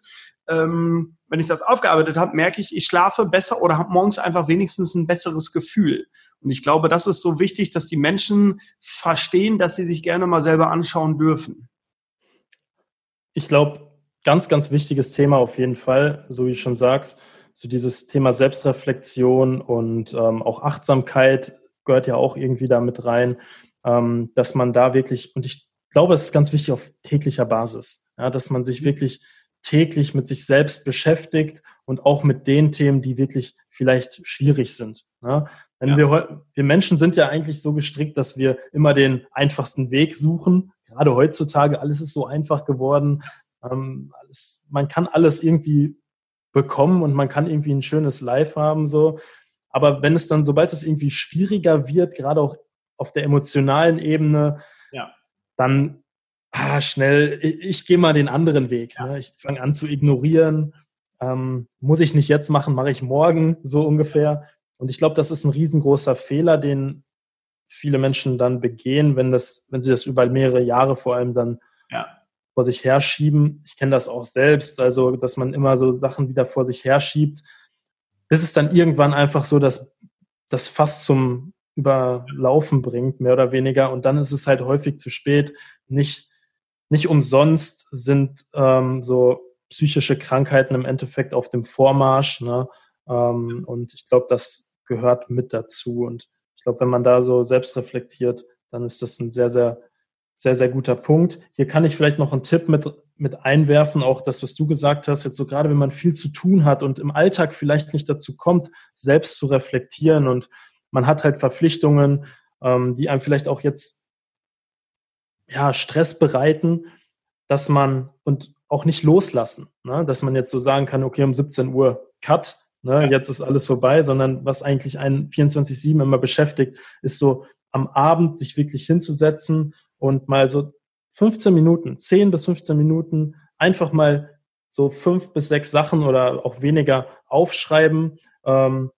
ähm, wenn ich das aufgearbeitet habe, merke ich, ich schlafe besser oder habe morgens einfach wenigstens ein besseres Gefühl. Und ich glaube, das ist so wichtig, dass die Menschen verstehen, dass sie sich gerne mal selber anschauen dürfen
ich glaube, ganz, ganz wichtiges Thema auf jeden Fall, so wie du schon sagst, so dieses Thema Selbstreflexion und ähm, auch Achtsamkeit gehört ja auch irgendwie da mit rein, ähm, dass man da wirklich, und ich glaube, es ist ganz wichtig auf täglicher Basis, ja, dass man sich wirklich täglich mit sich selbst beschäftigt und auch mit den Themen, die wirklich vielleicht schwierig sind. Ja. Denn ja. wir, wir Menschen sind ja eigentlich so gestrickt, dass wir immer den einfachsten Weg suchen. Gerade heutzutage, alles ist so einfach geworden. Ähm, alles, man kann alles irgendwie bekommen und man kann irgendwie ein schönes Life haben. So. Aber wenn es dann, sobald es irgendwie schwieriger wird, gerade auch auf der emotionalen Ebene, ja. dann ah, schnell, ich, ich gehe mal den anderen Weg. Ja. Ne? Ich fange an zu ignorieren. Ähm, muss ich nicht jetzt machen, mache ich morgen, so ungefähr. Und ich glaube, das ist ein riesengroßer Fehler, den viele Menschen dann begehen, wenn das, wenn sie das über mehrere Jahre vor allem dann ja. vor sich herschieben. Ich kenne das auch selbst, also dass man immer so Sachen wieder vor sich herschiebt, bis es dann irgendwann einfach so, dass das fast zum Überlaufen bringt, mehr oder weniger. Und dann ist es halt häufig zu spät. Nicht, nicht umsonst sind ähm, so psychische Krankheiten im Endeffekt auf dem Vormarsch. Ne? Ähm, und ich glaube, das gehört mit dazu. Und ich glaube, wenn man da so selbst reflektiert, dann ist das ein sehr, sehr, sehr, sehr guter Punkt. Hier kann ich vielleicht noch einen Tipp mit, mit einwerfen, auch das, was du gesagt hast, jetzt so gerade wenn man viel zu tun hat und im Alltag vielleicht nicht dazu kommt, selbst zu reflektieren und man hat halt Verpflichtungen, ähm, die einem vielleicht auch jetzt ja, Stress bereiten, dass man und auch nicht loslassen, ne? dass man jetzt so sagen kann, okay, um 17 Uhr Cut, ne, jetzt ist alles vorbei, sondern was eigentlich einen 24-7 immer beschäftigt, ist so am Abend sich wirklich hinzusetzen und mal so 15 Minuten, 10 bis 15 Minuten einfach mal so fünf bis sechs Sachen oder auch weniger aufschreiben, ähm,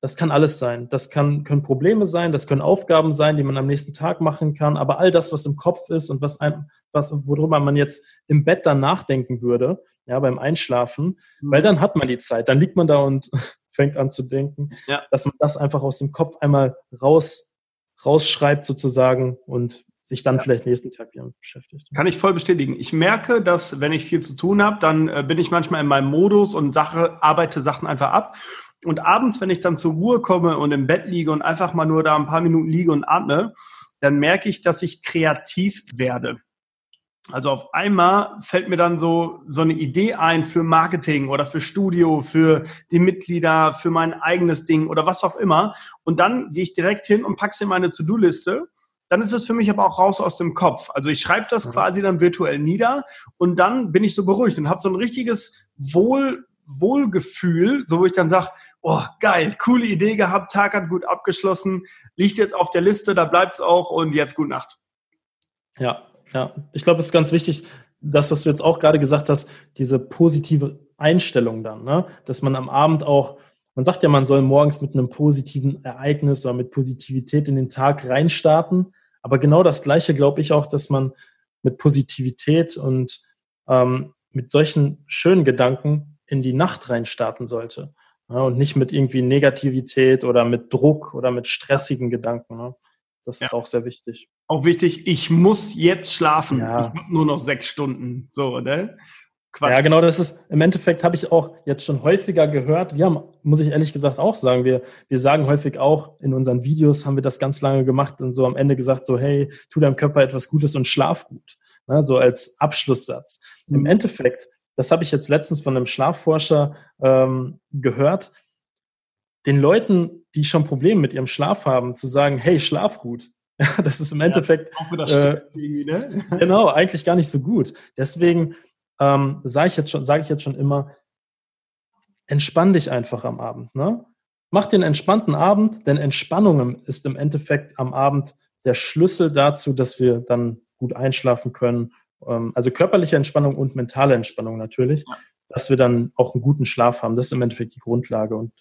das kann alles sein. Das kann, können Probleme sein, das können Aufgaben sein, die man am nächsten Tag machen kann. Aber all das, was im Kopf ist und was einem, was, worüber man jetzt im Bett dann nachdenken würde, ja, beim Einschlafen, mhm. weil dann hat man die Zeit, dann liegt man da und fängt an zu denken, ja. dass man das einfach aus dem Kopf einmal raus, rausschreibt sozusagen und sich dann vielleicht nächsten Tag wieder beschäftigt.
Kann ich voll bestätigen. Ich merke, dass wenn ich viel zu tun habe, dann äh, bin ich manchmal in meinem Modus und Sache, arbeite Sachen einfach ab. Und abends, wenn ich dann zur Ruhe komme und im Bett liege und einfach mal nur da ein paar Minuten liege und atme, dann merke ich, dass ich kreativ werde. Also auf einmal fällt mir dann so, so eine Idee ein für Marketing oder für Studio, für die Mitglieder, für mein eigenes Ding oder was auch immer. Und dann gehe ich direkt hin und packe es in meine To-Do-Liste. Dann ist es für mich aber auch raus aus dem Kopf. Also ich schreibe das quasi dann virtuell nieder und dann bin ich so beruhigt und habe so ein richtiges Wohl, Wohlgefühl, so wo ich dann sage, oh, geil, coole Idee gehabt, Tag hat gut abgeschlossen, liegt jetzt auf der Liste, da bleibt es auch und jetzt gute Nacht.
Ja, ja, ich glaube, es ist ganz wichtig, das, was du jetzt auch gerade gesagt hast, diese positive Einstellung dann, ne? dass man am Abend auch, man sagt ja, man soll morgens mit einem positiven Ereignis oder mit Positivität in den Tag reinstarten. Aber genau das Gleiche glaube ich auch, dass man mit Positivität und ähm, mit solchen schönen Gedanken in die Nacht reinstarten sollte. Ja, und nicht mit irgendwie Negativität oder mit Druck oder mit stressigen Gedanken. Ne? Das ja. ist auch sehr wichtig
auch wichtig, ich muss jetzt schlafen. Ja. Ich habe nur noch sechs Stunden. So, ne?
Quatsch. Ja, genau, das ist, im Endeffekt habe ich auch jetzt schon häufiger gehört. Wir haben, muss ich ehrlich gesagt auch sagen, wir, wir sagen häufig auch, in unseren Videos haben wir das ganz lange gemacht und so am Ende gesagt, so, hey, tu deinem Körper etwas Gutes und schlaf gut. Ne, so als Abschlusssatz. Mhm. Im Endeffekt, das habe ich jetzt letztens von einem Schlafforscher ähm, gehört, den Leuten, die schon Probleme mit ihrem Schlaf haben, zu sagen, hey, schlaf gut, das ist im Endeffekt ja, äh, ne? genau eigentlich gar nicht so gut. Deswegen ähm, sage ich jetzt schon, sage ich jetzt schon immer, entspann dich einfach am Abend. Ne? Mach den entspannten Abend, denn Entspannung ist im Endeffekt am Abend der Schlüssel dazu, dass wir dann gut einschlafen können. Ähm, also körperliche Entspannung und mentale Entspannung natürlich, ja. dass wir dann auch einen guten Schlaf haben. Das ist im Endeffekt die Grundlage und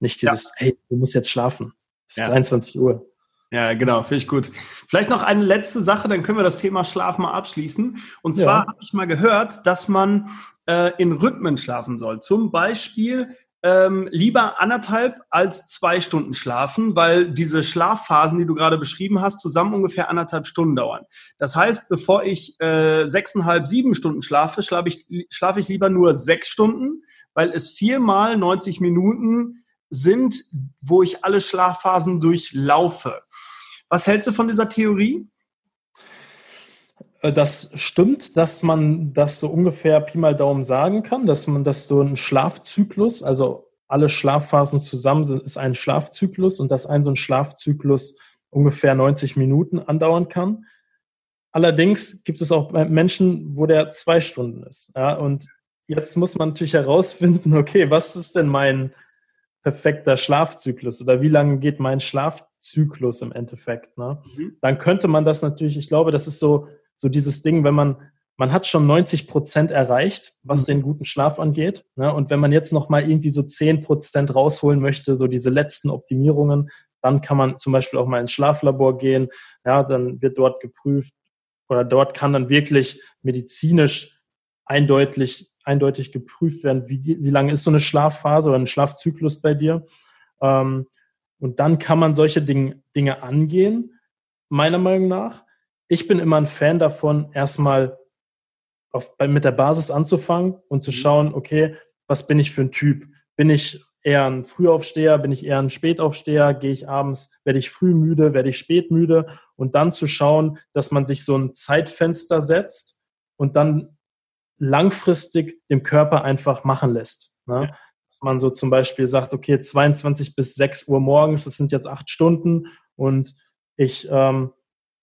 nicht dieses, hey, du musst jetzt schlafen. Es ist 23 Uhr.
Ja, genau, finde ich gut. Vielleicht noch eine letzte Sache, dann können wir das Thema Schlaf mal abschließen. Und zwar ja. habe ich mal gehört, dass man äh, in Rhythmen schlafen soll. Zum Beispiel ähm, lieber anderthalb als zwei Stunden schlafen, weil diese Schlafphasen, die du gerade beschrieben hast, zusammen ungefähr anderthalb Stunden dauern. Das heißt, bevor ich äh, sechseinhalb, sieben Stunden schlafe, schlafe ich, schlafe ich lieber nur sechs Stunden, weil es viermal 90 Minuten sind, wo ich alle Schlafphasen durchlaufe. Was hältst du von dieser Theorie?
Äh, das stimmt, dass man das so ungefähr Pi mal Daumen sagen kann, dass man das so ein Schlafzyklus, also alle Schlafphasen zusammen sind, ist ein Schlafzyklus und dass ein so ein Schlafzyklus ungefähr 90 Minuten andauern kann. Allerdings gibt es auch Menschen, wo der zwei Stunden ist. Ja, und jetzt muss man natürlich herausfinden, okay, was ist denn mein perfekter Schlafzyklus oder wie lange geht mein Schlafzyklus im Endeffekt. Ne? Mhm. Dann könnte man das natürlich, ich glaube, das ist so, so dieses Ding, wenn man, man hat schon 90 Prozent erreicht, was mhm. den guten Schlaf angeht. Ne? Und wenn man jetzt nochmal irgendwie so 10 Prozent rausholen möchte, so diese letzten Optimierungen, dann kann man zum Beispiel auch mal ins Schlaflabor gehen. Ja, dann wird dort geprüft oder dort kann dann wirklich medizinisch eindeutig eindeutig geprüft werden, wie, wie lange ist so eine Schlafphase oder ein Schlafzyklus bei dir. Ähm, und dann kann man solche Ding, Dinge angehen, meiner Meinung nach. Ich bin immer ein Fan davon, erstmal auf, bei, mit der Basis anzufangen und zu mhm. schauen, okay, was bin ich für ein Typ? Bin ich eher ein Frühaufsteher? Bin ich eher ein Spätaufsteher? Gehe ich abends, werde ich früh müde, werde ich spät müde? Und dann zu schauen, dass man sich so ein Zeitfenster setzt und dann langfristig dem Körper einfach machen lässt. Ne? Dass man so zum Beispiel sagt, okay, 22 bis 6 Uhr morgens, das sind jetzt acht Stunden und ich, ähm,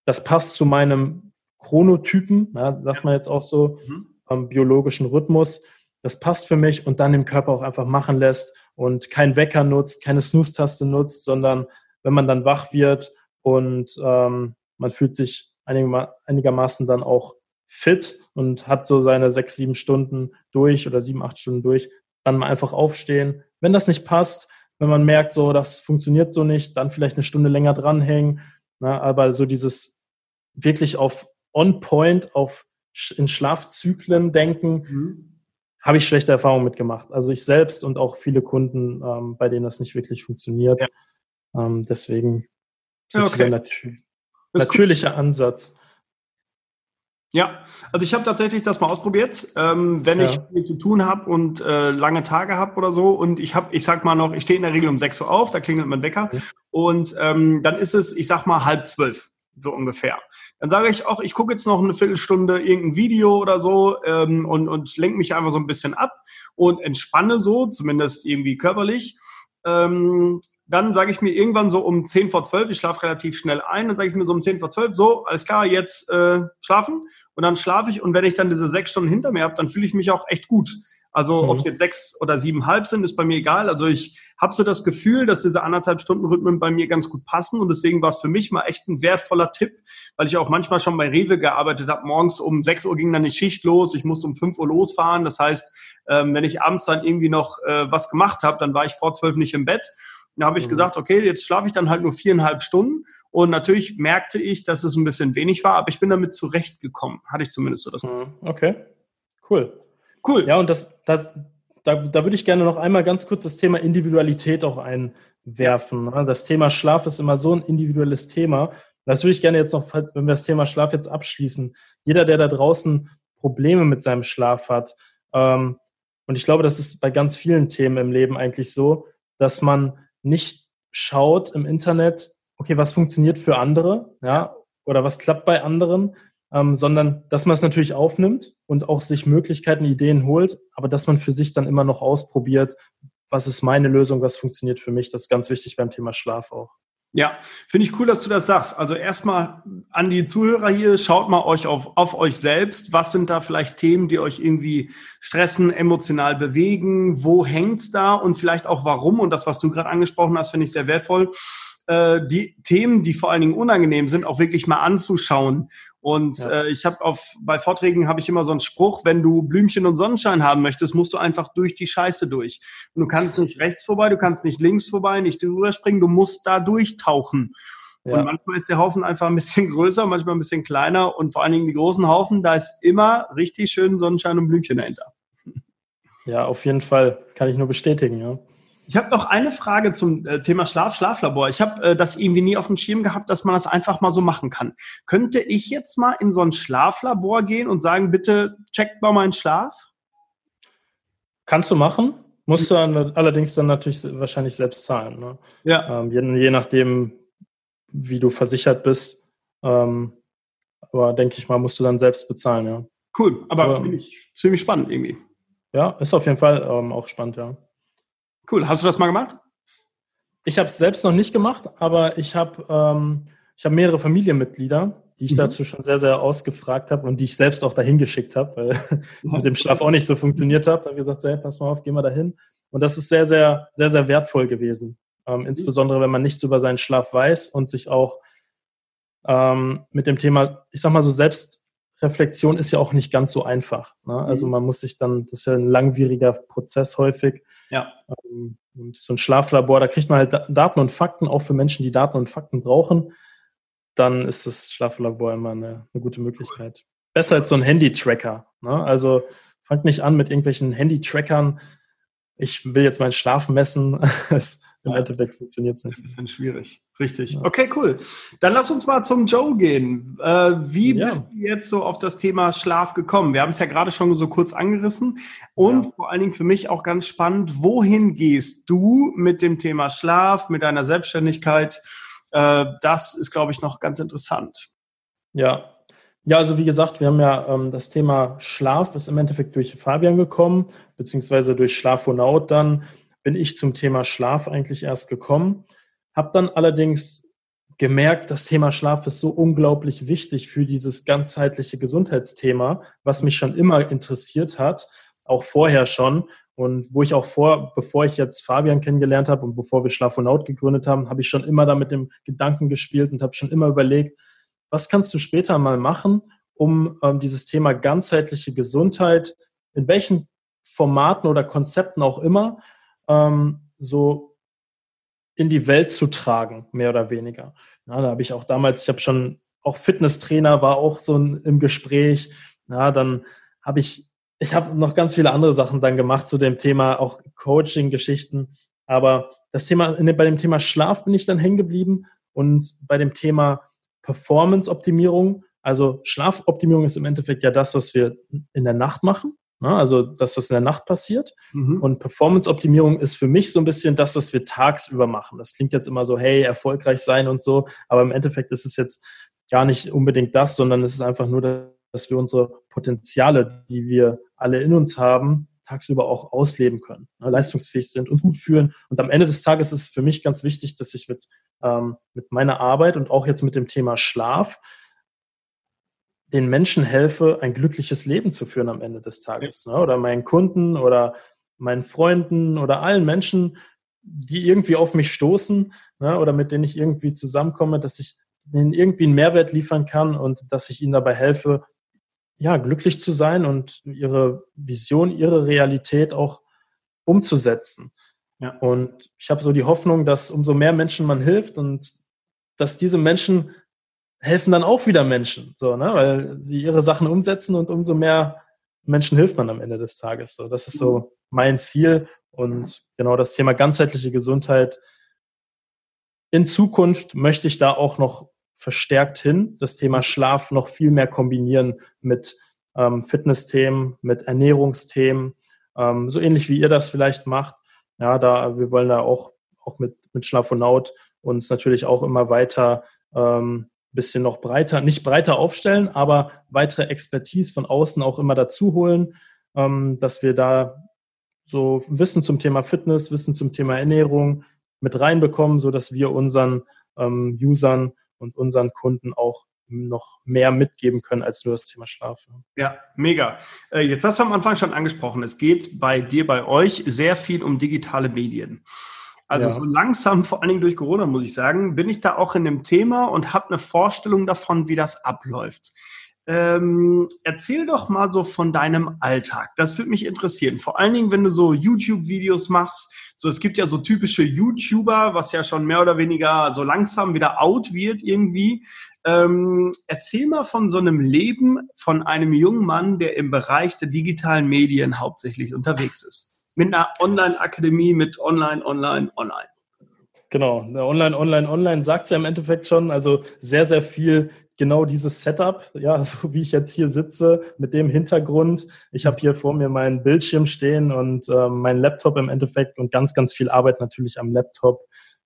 das passt zu meinem Chronotypen, ja, sagt man jetzt auch so, mhm. ähm, biologischen Rhythmus. Das passt für mich und dann dem Körper auch einfach machen lässt und kein Wecker nutzt, keine Snooze-Taste nutzt, sondern wenn man dann wach wird und ähm, man fühlt sich einigermaßen dann auch fit und hat so seine sechs, sieben Stunden durch oder sieben, acht Stunden durch, dann mal einfach aufstehen. Wenn das nicht passt, wenn man merkt, so, das funktioniert so nicht, dann vielleicht eine Stunde länger dranhängen. Na, aber so dieses wirklich auf On-Point, auf in Schlafzyklen denken, mhm. habe ich schlechte Erfahrungen mitgemacht. Also ich selbst und auch viele Kunden, ähm, bei denen das nicht wirklich funktioniert. Ja. Ähm, deswegen ja, okay. dieser nat natürliche cool. Ansatz.
Ja, also ich habe tatsächlich das mal ausprobiert, ähm, wenn ja. ich viel zu tun habe und äh, lange Tage habe oder so und ich habe, ich sag mal noch, ich stehe in der Regel um 6 Uhr auf, da klingelt mein Wecker ja. und ähm, dann ist es, ich sag mal halb zwölf. so ungefähr. Dann sage ich auch, ich gucke jetzt noch eine Viertelstunde irgendein Video oder so ähm, und, und lenke mich einfach so ein bisschen ab und entspanne so, zumindest irgendwie körperlich. Ähm, dann sage ich mir irgendwann so um 10 vor 12, ich schlafe relativ schnell ein, dann sage ich mir so um 10 vor 12, so, alles klar, jetzt äh, schlafen. Und dann schlafe ich und wenn ich dann diese sechs Stunden hinter mir habe, dann fühle ich mich auch echt gut. Also mhm. ob es jetzt sechs oder siebenhalb sind, ist bei mir egal. Also ich habe so das Gefühl, dass diese anderthalb Stunden Rhythmen bei mir ganz gut passen und deswegen war es für mich mal echt ein wertvoller Tipp, weil ich auch manchmal schon bei Rewe gearbeitet habe. Morgens um sechs Uhr ging dann die Schicht los, ich musste um fünf Uhr losfahren. Das heißt, ähm, wenn ich abends dann irgendwie noch äh, was gemacht habe, dann war ich vor zwölf nicht im Bett. Da habe ich mhm. gesagt, okay, jetzt schlafe ich dann halt nur viereinhalb Stunden. Und natürlich merkte ich, dass es ein bisschen wenig war, aber ich bin damit zurechtgekommen. Hatte ich zumindest so das
Gefühl. Mhm. Okay, cool. Cool. Ja, und das, das, da, da würde ich gerne noch einmal ganz kurz das Thema Individualität auch einwerfen. Ne? Das Thema Schlaf ist immer so ein individuelles Thema. Das würde ich gerne jetzt noch, wenn wir das Thema Schlaf jetzt abschließen. Jeder, der da draußen Probleme mit seinem Schlaf hat, ähm, und ich glaube, das ist bei ganz vielen Themen im Leben eigentlich so, dass man nicht schaut im Internet, okay, was funktioniert für andere, ja, oder was klappt bei anderen, ähm, sondern dass man es natürlich aufnimmt und auch sich Möglichkeiten, Ideen holt, aber dass man für sich dann immer noch ausprobiert, was ist meine Lösung, was funktioniert für mich. Das ist ganz wichtig beim Thema Schlaf auch.
Ja, finde ich cool, dass du das sagst. Also erstmal an die Zuhörer hier, schaut mal euch auf, auf euch selbst. Was sind da vielleicht Themen, die euch irgendwie stressen, emotional bewegen? Wo hängt's da? Und vielleicht auch warum? Und das, was du gerade angesprochen hast, finde ich sehr wertvoll. Äh, die Themen, die vor allen Dingen unangenehm sind, auch wirklich mal anzuschauen und ja. äh, ich habe auf bei Vorträgen habe ich immer so einen Spruch: Wenn du Blümchen und Sonnenschein haben möchtest, musst du einfach durch die Scheiße durch. Und du kannst nicht rechts vorbei, du kannst nicht links vorbei, nicht drüber springen, du musst da durchtauchen. Ja. Und manchmal ist der Haufen einfach ein bisschen größer, manchmal ein bisschen kleiner und vor allen Dingen die großen Haufen, da ist immer richtig schön Sonnenschein und Blümchen dahinter.
Ja, auf jeden Fall kann ich nur bestätigen. Ja.
Ich habe noch eine Frage zum äh, Thema Schlaf, Schlaflabor. Ich habe äh, das irgendwie nie auf dem Schirm gehabt, dass man das einfach mal so machen kann. Könnte ich jetzt mal in so ein Schlaflabor gehen und sagen, bitte checkt mal meinen Schlaf?
Kannst du machen, musst du allerdings dann natürlich wahrscheinlich selbst zahlen. Ne? Ja. Ähm, je, je, nachdem, wie du versichert bist. Ähm, aber denke ich mal, musst du dann selbst bezahlen, ja.
Cool, aber, aber finde ich ziemlich spannend irgendwie.
Ja, ist auf jeden Fall ähm, auch spannend, ja.
Cool. Hast du das mal gemacht?
Ich habe es selbst noch nicht gemacht, aber ich habe ähm, ich hab mehrere Familienmitglieder, die ich mhm. dazu schon sehr, sehr ausgefragt habe und die ich selbst auch dahin geschickt habe, weil es mit dem Schlaf auch nicht so funktioniert hat. Da habe ich gesagt, hey, pass mal auf, geh mal dahin. Und das ist sehr, sehr, sehr, sehr wertvoll gewesen. Ähm, mhm. insbesondere, wenn man nichts über seinen Schlaf weiß und sich auch ähm, mit dem Thema, ich sag mal so, Selbstreflexion ist ja auch nicht ganz so einfach. Ne? Also mhm. man muss sich dann, das ist ja ein langwieriger Prozess häufig. Ja. Ähm, und so ein Schlaflabor, da kriegt man halt Daten und Fakten, auch für Menschen, die Daten und Fakten brauchen. Dann ist das Schlaflabor immer eine, eine gute Möglichkeit. Besser als so ein Handy-Tracker. Ne? Also fangt nicht an mit irgendwelchen Handy-Trackern. Ich will jetzt meinen Schlaf messen. Im ja. Endeffekt funktioniert es nicht.
Das ist dann schwierig. Richtig. Ja. Okay, cool. Dann lass uns mal zum Joe gehen. Äh, wie ja. bist du jetzt so auf das Thema Schlaf gekommen? Wir haben es ja gerade schon so kurz angerissen. Und vor allen Dingen für mich auch ganz spannend, wohin gehst du mit dem Thema Schlaf, mit deiner Selbstständigkeit? Äh, das ist, glaube ich, noch ganz interessant.
Ja, ja, also wie gesagt, wir haben ja ähm, das Thema Schlaf ist im Endeffekt durch Fabian gekommen, beziehungsweise durch Schlafonaut dann bin ich zum Thema Schlaf eigentlich erst gekommen. Habe dann allerdings gemerkt, das Thema Schlaf ist so unglaublich wichtig für dieses ganzheitliche Gesundheitsthema, was mich schon immer interessiert hat, auch vorher schon. Und wo ich auch vor, bevor ich jetzt Fabian kennengelernt habe und bevor wir Schlafonaut gegründet haben, habe ich schon immer da mit dem Gedanken gespielt und habe schon immer überlegt, was kannst du später mal machen, um ähm, dieses Thema ganzheitliche Gesundheit, in welchen Formaten oder Konzepten auch immer, ähm, so in die Welt zu tragen, mehr oder weniger. Ja, da habe ich auch damals, ich habe schon auch Fitnesstrainer war auch so im Gespräch. Ja, dann habe ich, ich habe noch ganz viele andere Sachen dann gemacht zu dem Thema, auch Coaching-Geschichten. Aber das Thema, bei dem Thema Schlaf bin ich dann hängen geblieben und bei dem Thema Performance-Optimierung, also Schlafoptimierung ist im Endeffekt ja das, was wir in der Nacht machen. Ne? Also das, was in der Nacht passiert. Mhm. Und Performance-Optimierung ist für mich so ein bisschen das, was wir tagsüber machen. Das klingt jetzt immer so, hey, erfolgreich sein und so, aber im Endeffekt ist es jetzt gar nicht unbedingt das, sondern es ist einfach nur, dass wir unsere Potenziale, die wir alle in uns haben, tagsüber auch ausleben können, ne, leistungsfähig sind und gut fühlen. Und am Ende des Tages ist es für mich ganz wichtig, dass ich mit, ähm, mit meiner Arbeit und auch jetzt mit dem Thema Schlaf den Menschen helfe, ein glückliches Leben zu führen am Ende des Tages. Ne? Oder meinen Kunden oder meinen Freunden oder allen Menschen, die irgendwie auf mich stoßen ne? oder mit denen ich irgendwie zusammenkomme, dass ich ihnen irgendwie einen Mehrwert liefern kann und dass ich ihnen dabei helfe, ja, glücklich zu sein und ihre Vision, ihre Realität auch umzusetzen. Ja. Und ich habe so die Hoffnung, dass umso mehr Menschen man hilft und dass diese Menschen helfen dann auch wieder Menschen, so, ne? weil sie ihre Sachen umsetzen und umso mehr Menschen hilft man am Ende des Tages. So, das ist so mein Ziel und genau das Thema ganzheitliche Gesundheit. In Zukunft möchte ich da auch noch verstärkt hin, das Thema Schlaf noch viel mehr kombinieren mit ähm, Fitnessthemen, mit Ernährungsthemen, ähm, so ähnlich wie ihr das vielleicht macht. Ja, da wir wollen da auch auch mit mit Schlafonaut uns natürlich auch immer weiter ähm, bisschen noch breiter, nicht breiter aufstellen, aber weitere Expertise von außen auch immer dazu holen, ähm, dass wir da so Wissen zum Thema Fitness, Wissen zum Thema Ernährung mit reinbekommen, so dass wir unseren ähm, Usern und unseren Kunden auch noch mehr mitgeben können als nur das Thema Schlaf.
Ja, mega. Äh, jetzt hast du am Anfang schon angesprochen, es geht bei dir, bei euch sehr viel um digitale Medien. Also ja. so langsam, vor allen Dingen durch Corona, muss ich sagen, bin ich da auch in dem Thema und habe eine Vorstellung davon, wie das abläuft. Ähm, erzähl doch mal so von deinem Alltag. Das würde mich interessieren. Vor allen Dingen, wenn du so YouTube-Videos machst. So, es gibt ja so typische YouTuber, was ja schon mehr oder weniger so langsam wieder out wird irgendwie. Ähm, erzähl mal von so einem Leben von einem jungen Mann, der im Bereich der digitalen Medien hauptsächlich unterwegs ist mit einer Online-Akademie, mit Online, Online, Online.
Genau, Online, Online, Online sagt es ja im Endeffekt schon. Also sehr, sehr viel genau dieses Setup, ja, so wie ich jetzt hier sitze, mit dem Hintergrund. Ich habe hier vor mir meinen Bildschirm stehen und ähm, meinen Laptop im Endeffekt und ganz, ganz viel Arbeit natürlich am Laptop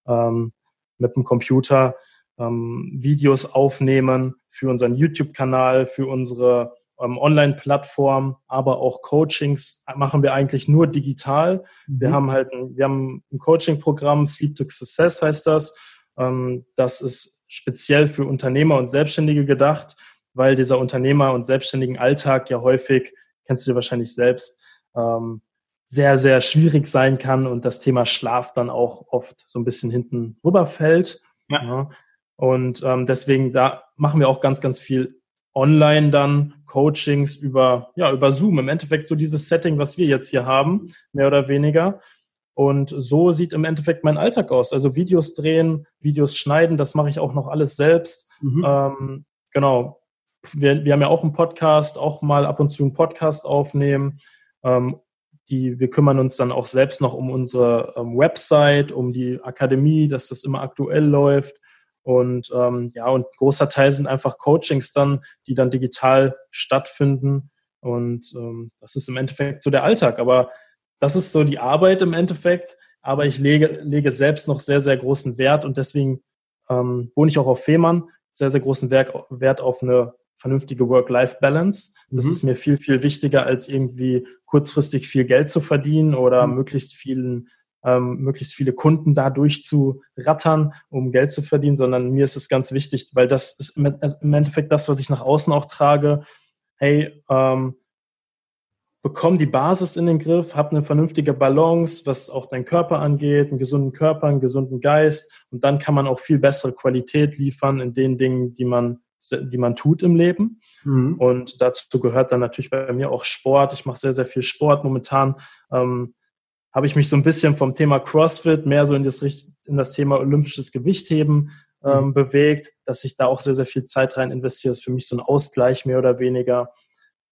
ähm, mit dem Computer. Ähm, Videos aufnehmen für unseren YouTube-Kanal, für unsere ähm, Online-Plattform, aber auch Coachings machen wir eigentlich nur digital. Mhm. Wir haben halt ein, wir haben ein Coaching-Programm, Sleep to Success heißt das. Ähm, das ist speziell für Unternehmer und Selbstständige gedacht, weil dieser Unternehmer und selbstständigen Alltag ja häufig, kennst du wahrscheinlich selbst, ähm, sehr, sehr schwierig sein kann und das Thema Schlaf dann auch oft so ein bisschen hinten rüberfällt. Ja. ja. Und deswegen, da machen wir auch ganz, ganz viel online dann Coachings über, ja, über Zoom. Im Endeffekt so dieses Setting, was wir jetzt hier haben, mehr oder weniger. Und so sieht im Endeffekt mein Alltag aus. Also Videos drehen, Videos schneiden, das mache ich auch noch alles selbst. Mhm. Ähm, genau. Wir, wir haben ja auch einen Podcast, auch mal ab und zu einen Podcast aufnehmen. Ähm, die, wir kümmern uns dann auch selbst noch um unsere ähm, Website, um die Akademie, dass das immer aktuell läuft. Und ähm, ja, und ein großer Teil sind einfach Coachings dann, die dann digital stattfinden. Und ähm, das ist im Endeffekt so der Alltag. Aber das ist so die Arbeit im Endeffekt. Aber ich lege, lege selbst noch sehr, sehr großen Wert und deswegen ähm, wohne ich auch auf Fehmarn, sehr, sehr großen Wert, Wert auf eine vernünftige Work-Life-Balance. Das mhm. ist mir viel, viel wichtiger, als irgendwie kurzfristig viel Geld zu verdienen oder mhm. möglichst vielen ähm, möglichst viele Kunden dadurch zu rattern, um Geld zu verdienen, sondern mir ist es ganz wichtig, weil das ist im Endeffekt das, was ich nach außen auch trage. Hey, ähm, bekomm die Basis in den Griff, hab eine vernünftige Balance, was auch deinen Körper angeht, einen gesunden Körper, einen gesunden Geist und dann kann man auch viel bessere Qualität liefern in den Dingen, die man die man tut im Leben. Mhm. Und dazu gehört dann natürlich bei mir auch Sport. Ich mache sehr, sehr viel Sport. Momentan ähm, habe ich mich so ein bisschen vom Thema CrossFit mehr so in das, in das Thema olympisches Gewichtheben ähm, mhm. bewegt, dass ich da auch sehr, sehr viel Zeit rein investiere. Das ist für mich so ein Ausgleich mehr oder weniger.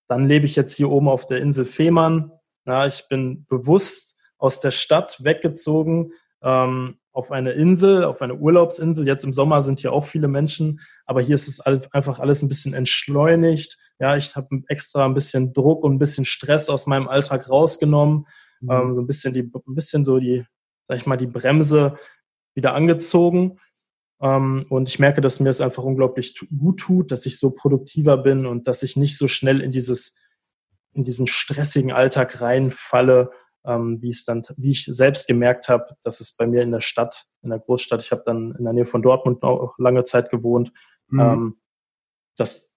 Dann lebe ich jetzt hier oben auf der Insel Fehmarn. Ja, ich bin bewusst aus der Stadt weggezogen ähm, auf eine Insel, auf eine Urlaubsinsel. Jetzt im Sommer sind hier auch viele Menschen, aber hier ist es einfach alles ein bisschen entschleunigt. Ja, ich habe extra ein bisschen Druck und ein bisschen Stress aus meinem Alltag rausgenommen mhm. ähm, so ein bisschen die, ein bisschen so die, sag ich mal, die Bremse wieder angezogen. Ähm, und ich merke, dass mir es einfach unglaublich gut tut, dass ich so produktiver bin und dass ich nicht so schnell in dieses, in diesen stressigen Alltag reinfalle, ähm, wie es dann, wie ich selbst gemerkt habe, dass es bei mir in der Stadt, in der Großstadt, ich habe dann in der Nähe von Dortmund auch lange Zeit gewohnt, mhm. ähm, das,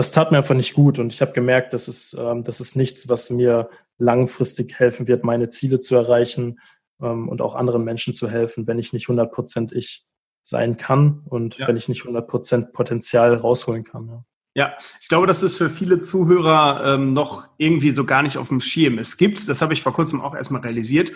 das tat mir einfach nicht gut und ich habe gemerkt, dass es, ähm, das ist nichts, was mir langfristig helfen wird, meine Ziele zu erreichen ähm, und auch anderen Menschen zu helfen, wenn ich nicht 100% ich sein kann und ja. wenn ich nicht 100% Potenzial rausholen kann.
Ja. Ja, ich glaube, das ist für viele Zuhörer ähm, noch irgendwie so gar nicht auf dem Schirm. Es gibt, das habe ich vor kurzem auch erstmal realisiert,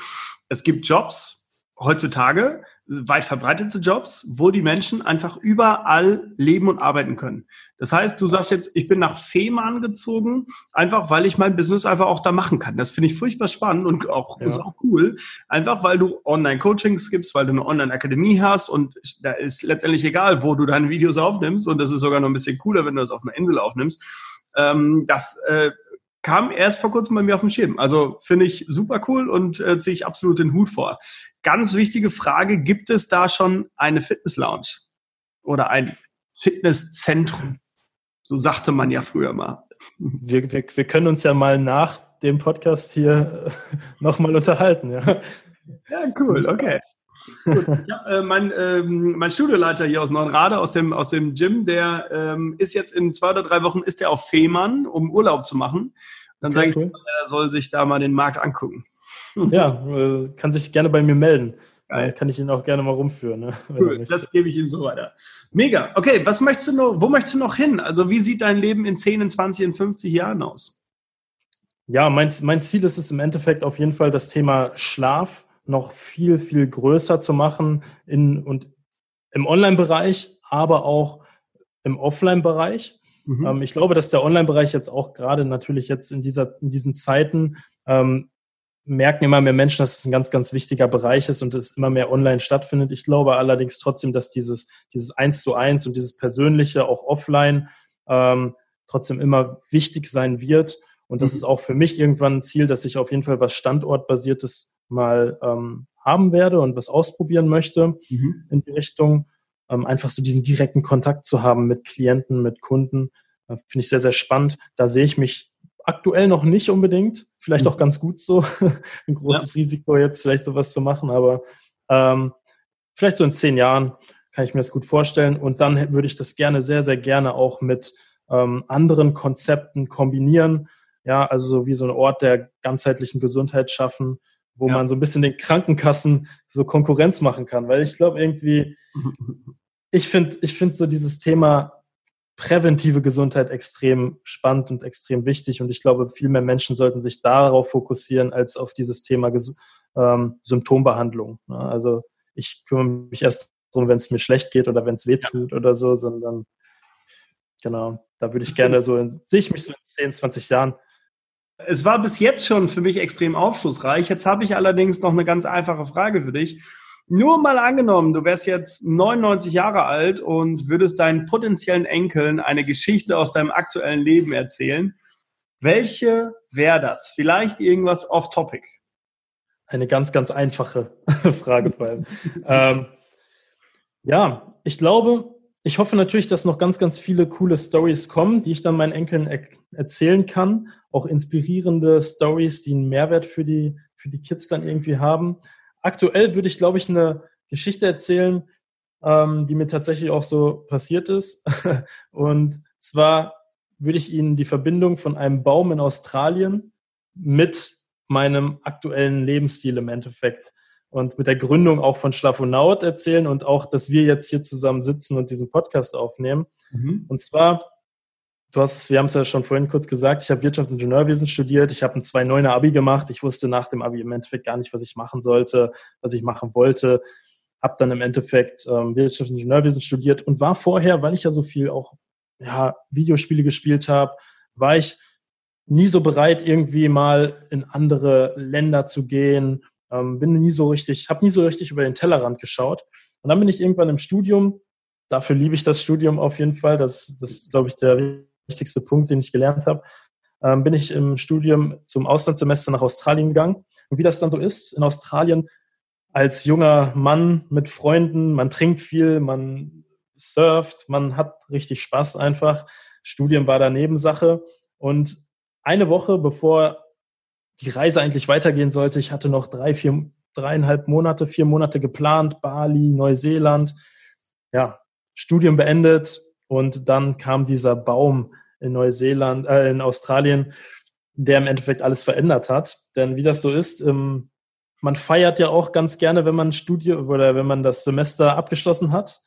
es gibt Jobs heutzutage, weit verbreitete Jobs, wo die Menschen einfach überall leben und arbeiten können. Das heißt, du sagst jetzt, ich bin nach Fehmarn gezogen, einfach weil ich mein Business einfach auch da machen kann. Das finde ich furchtbar spannend und auch, ja. ist auch cool. Einfach weil du Online-Coachings gibst, weil du eine Online-Akademie hast und da ist letztendlich egal, wo du deine Videos aufnimmst und das ist sogar noch ein bisschen cooler, wenn du das auf einer Insel aufnimmst. Ähm, das äh, kam erst vor kurzem bei mir auf dem Schirm. Also finde ich super cool und äh, ziehe ich absolut den Hut vor. Ganz wichtige Frage, gibt es da schon eine Fitness-Lounge oder ein Fitnesszentrum? So sagte man ja früher mal.
Wir, wir, wir können uns ja mal nach dem Podcast hier äh, nochmal unterhalten. Ja,
ja cool, okay. Gut. Ja, äh, mein, ähm, mein Studioleiter hier aus Neuenrade, aus dem, aus dem Gym, der ähm, ist jetzt in zwei oder drei Wochen ist der auf Fehmarn, um Urlaub zu machen. Dann okay, sage ich, cool. er soll sich da mal den Markt angucken.
Ja, äh, kann sich gerne bei mir melden. Geil. Kann ich ihn auch gerne mal rumführen. Ne,
cool, das gebe ich ihm so weiter. Mega. Okay, was möchtest du noch, wo möchtest du noch hin? Also wie sieht dein Leben in 10, in 20, in 50 Jahren aus?
Ja, mein, mein Ziel ist es im Endeffekt auf jeden Fall das Thema Schlaf noch viel, viel größer zu machen in, und im Online-Bereich, aber auch im Offline-Bereich. Mhm. Ähm, ich glaube, dass der Online-Bereich jetzt auch gerade natürlich jetzt in, dieser, in diesen Zeiten ähm, merken immer mehr Menschen, dass es ein ganz, ganz wichtiger Bereich ist und es immer mehr online stattfindet. Ich glaube allerdings trotzdem, dass dieses, dieses Eins zu eins und dieses Persönliche auch offline ähm, trotzdem immer wichtig sein wird. Und das mhm. ist auch für mich irgendwann ein Ziel, dass ich auf jeden Fall was Standortbasiertes mal ähm, haben werde und was ausprobieren möchte mhm. in die Richtung. Ähm, einfach so diesen direkten Kontakt zu haben mit Klienten, mit Kunden, äh, finde ich sehr, sehr spannend. Da sehe ich mich aktuell noch nicht unbedingt. Vielleicht mhm. auch ganz gut so. Ein großes ja. Risiko jetzt vielleicht sowas zu machen, aber ähm, vielleicht so in zehn Jahren kann ich mir das gut vorstellen. Und dann würde ich das gerne, sehr, sehr gerne auch mit ähm, anderen Konzepten kombinieren. Ja, also so wie so ein Ort der ganzheitlichen Gesundheit schaffen, wo ja. man so ein bisschen den Krankenkassen so Konkurrenz machen kann. Weil ich glaube irgendwie, ich finde ich finde so dieses Thema präventive Gesundheit extrem spannend und extrem wichtig. Und ich glaube, viel mehr Menschen sollten sich darauf fokussieren, als auf dieses Thema ähm, Symptombehandlung. Ne? Also ich kümmere mich erst darum, wenn es mir schlecht geht oder wenn es weh tut ja. oder so, sondern genau, da würde ich gerne so, sehe ich mich so in 10, 20 Jahren
es war bis jetzt schon für mich extrem aufschlussreich. Jetzt habe ich allerdings noch eine ganz einfache Frage für dich. Nur mal angenommen, du wärst jetzt 99 Jahre alt und würdest deinen potenziellen Enkeln eine Geschichte aus deinem aktuellen Leben erzählen. Welche wäre das? Vielleicht irgendwas off-topic?
Eine ganz, ganz einfache Frage vor allem. ähm, ja, ich glaube, ich hoffe natürlich, dass noch ganz, ganz viele coole Stories kommen, die ich dann meinen Enkeln er erzählen kann. Auch inspirierende Stories, die einen Mehrwert für die, für die Kids dann irgendwie haben. Aktuell würde ich, glaube ich, eine Geschichte erzählen, ähm, die mir tatsächlich auch so passiert ist. Und zwar würde ich Ihnen die Verbindung von einem Baum in Australien mit meinem aktuellen Lebensstil im Endeffekt und mit der Gründung auch von Schlafonaut erzählen und auch, dass wir jetzt hier zusammen sitzen und diesen Podcast aufnehmen. Mhm. Und zwar, du hast wir haben es ja schon vorhin kurz gesagt, ich habe Wirtschaftsingenieurwesen studiert, ich habe ein 2.9er Abi gemacht, ich wusste nach dem Abi im Endeffekt gar nicht, was ich machen sollte, was ich machen wollte, habe dann im Endeffekt ähm, Wirtschaftsingenieurwesen studiert und war vorher, weil ich ja so viel auch ja, Videospiele gespielt habe, war ich nie so bereit, irgendwie mal in andere Länder zu gehen ähm, bin nie so richtig, habe nie so richtig über den Tellerrand geschaut. Und dann bin ich irgendwann im Studium. Dafür liebe ich das Studium auf jeden Fall. Das, das ist, glaube ich, der wichtigste Punkt, den ich gelernt habe. Ähm, bin ich im Studium zum Auslandssemester nach Australien gegangen. Und wie das dann so ist, in Australien als junger Mann mit Freunden, man trinkt viel, man surft, man hat richtig Spaß einfach. Studium war da Nebensache. Und eine Woche bevor die Reise eigentlich weitergehen sollte, ich hatte noch drei, vier, dreieinhalb Monate, vier Monate geplant, Bali, Neuseeland, ja, Studium beendet und dann kam dieser Baum in Neuseeland, äh, in Australien, der im Endeffekt alles verändert hat. Denn wie das so ist, ähm, man feiert ja auch ganz gerne, wenn man Studium oder wenn man das Semester abgeschlossen hat.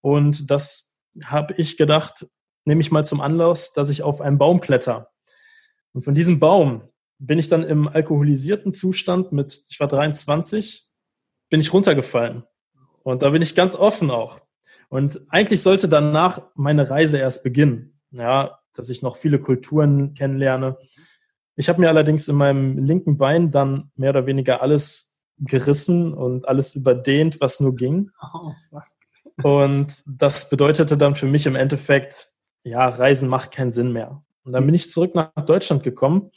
Und das habe ich gedacht, nehme ich mal zum Anlass, dass ich auf einen Baum kletter. Und von diesem Baum bin ich dann im alkoholisierten Zustand mit, ich war 23, bin ich runtergefallen. Und da bin ich ganz offen auch. Und eigentlich sollte danach meine Reise erst beginnen. Ja, dass ich noch viele Kulturen kennenlerne. Ich habe mir allerdings in meinem linken Bein dann mehr oder weniger alles gerissen und alles überdehnt, was nur ging. Oh, und das bedeutete dann für mich im Endeffekt, ja, Reisen macht keinen Sinn mehr. Und dann bin ich zurück nach Deutschland gekommen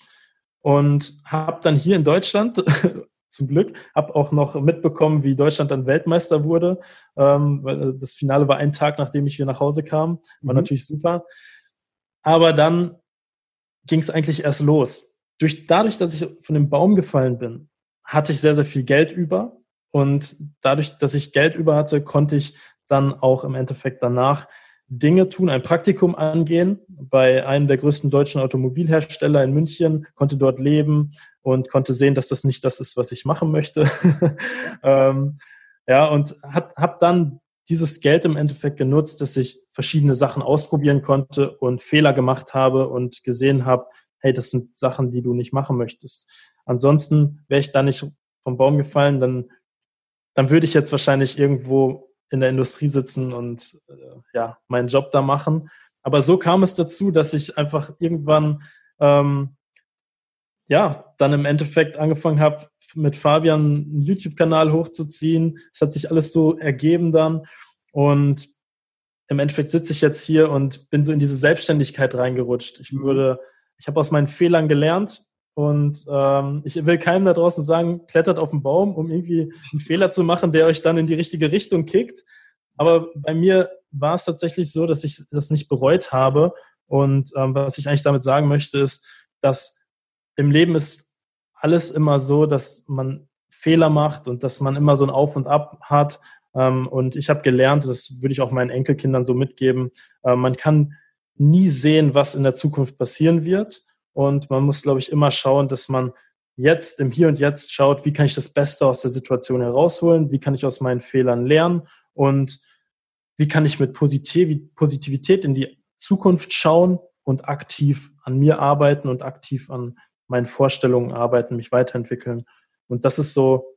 und habe dann hier in Deutschland, zum Glück, habe auch noch mitbekommen, wie Deutschland dann Weltmeister wurde. Ähm, äh, das Finale war ein Tag, nachdem ich hier nach Hause kam. War mhm. natürlich super. Aber dann ging es eigentlich erst los. Durch, dadurch, dass ich von dem Baum gefallen bin, hatte ich sehr, sehr viel Geld über. Und dadurch, dass ich Geld über hatte, konnte ich dann auch im Endeffekt danach Dinge tun, ein Praktikum angehen bei einem der größten deutschen Automobilhersteller in München, konnte dort leben und konnte sehen, dass das nicht das ist, was ich machen möchte. ähm, ja, und habe dann dieses Geld im Endeffekt genutzt, dass ich verschiedene Sachen ausprobieren konnte und Fehler gemacht habe und gesehen habe, hey, das sind Sachen, die du nicht machen möchtest. Ansonsten wäre ich da nicht vom Baum gefallen, dann, dann würde ich jetzt wahrscheinlich irgendwo in der Industrie sitzen und äh, ja, meinen Job da machen. Aber so kam es dazu, dass ich einfach irgendwann ähm, ja, dann im Endeffekt angefangen habe, mit Fabian einen YouTube-Kanal hochzuziehen. Es hat sich alles so ergeben dann. Und im Endeffekt sitze ich jetzt hier und bin so in diese Selbstständigkeit reingerutscht. Ich würde, ich habe aus meinen Fehlern gelernt und ähm, ich will keinem da draußen sagen, klettert auf den Baum, um irgendwie einen Fehler zu machen, der euch dann in die richtige Richtung kickt. Aber bei mir war es tatsächlich so, dass ich das nicht bereut habe. Und ähm, was ich eigentlich damit sagen möchte, ist, dass im Leben ist alles immer so, dass man Fehler macht und dass man immer so ein Auf und Ab hat. Ähm, und ich habe gelernt, das würde ich auch meinen Enkelkindern so mitgeben, äh, man kann nie sehen, was in der Zukunft passieren wird. Und man muss, glaube ich, immer schauen, dass man jetzt im Hier und Jetzt schaut, wie kann ich das Beste aus der Situation herausholen, wie kann ich aus meinen Fehlern lernen und wie kann ich mit Positivität in die Zukunft schauen und aktiv an mir arbeiten und aktiv an meinen Vorstellungen arbeiten, mich weiterentwickeln. Und das ist so,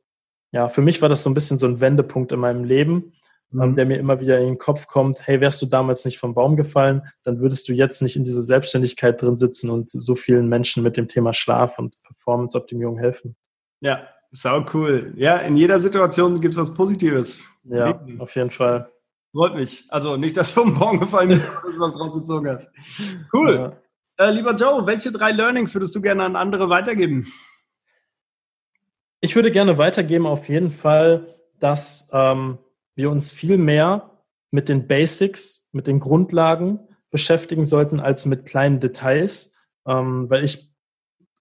ja, für mich war das so ein bisschen so ein Wendepunkt in meinem Leben, mhm. der mir immer wieder in den Kopf kommt, hey, wärst du damals nicht vom Baum gefallen, dann würdest du jetzt nicht in dieser Selbstständigkeit drin sitzen und so vielen Menschen mit dem Thema Schlaf und Performance-Optimierung helfen.
Ja, sau cool. Ja, in jeder Situation gibt es was Positives.
Ja, auf jeden Fall.
Freut mich. Also nicht, dass vom Baum gefallen bist, dass du was draus gezogen hast. Cool. Ja. Äh, lieber Joe, welche drei Learnings würdest du gerne an andere weitergeben?
Ich würde gerne weitergeben auf jeden Fall, dass ähm, wir uns viel mehr mit den Basics, mit den Grundlagen beschäftigen sollten als mit kleinen Details, ähm, weil ich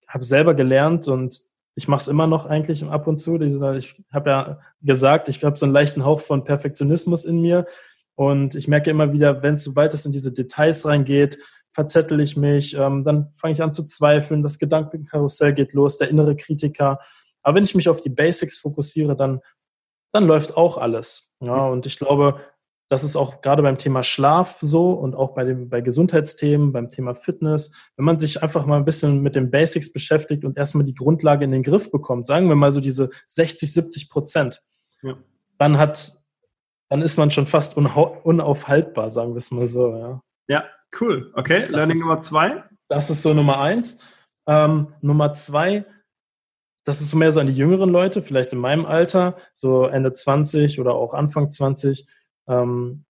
habe selber gelernt und ich mache es immer noch eigentlich ab und zu. Ich habe ja gesagt, ich habe so einen leichten Hauch von Perfektionismus in mir und ich merke immer wieder, wenn es so weit ist in diese Details reingeht, verzettel ich mich, ähm, dann fange ich an zu zweifeln, das Gedankenkarussell geht los, der innere Kritiker. Aber wenn ich mich auf die Basics fokussiere, dann, dann läuft auch alles. Ja, und ich glaube, das ist auch gerade beim Thema Schlaf so und auch bei, dem, bei Gesundheitsthemen, beim Thema Fitness. Wenn man sich einfach mal ein bisschen mit den Basics beschäftigt und erstmal die Grundlage in den Griff bekommt, sagen wir mal so diese 60, 70 Prozent, ja. dann hat, dann ist man schon fast unaufhaltbar, sagen wir es mal so. Ja,
ja Cool, okay. Das Learning ist, Nummer zwei.
Das ist so Nummer eins. Ähm, Nummer zwei, das ist so mehr so an die jüngeren Leute, vielleicht in meinem Alter, so Ende 20 oder auch Anfang 20, ähm,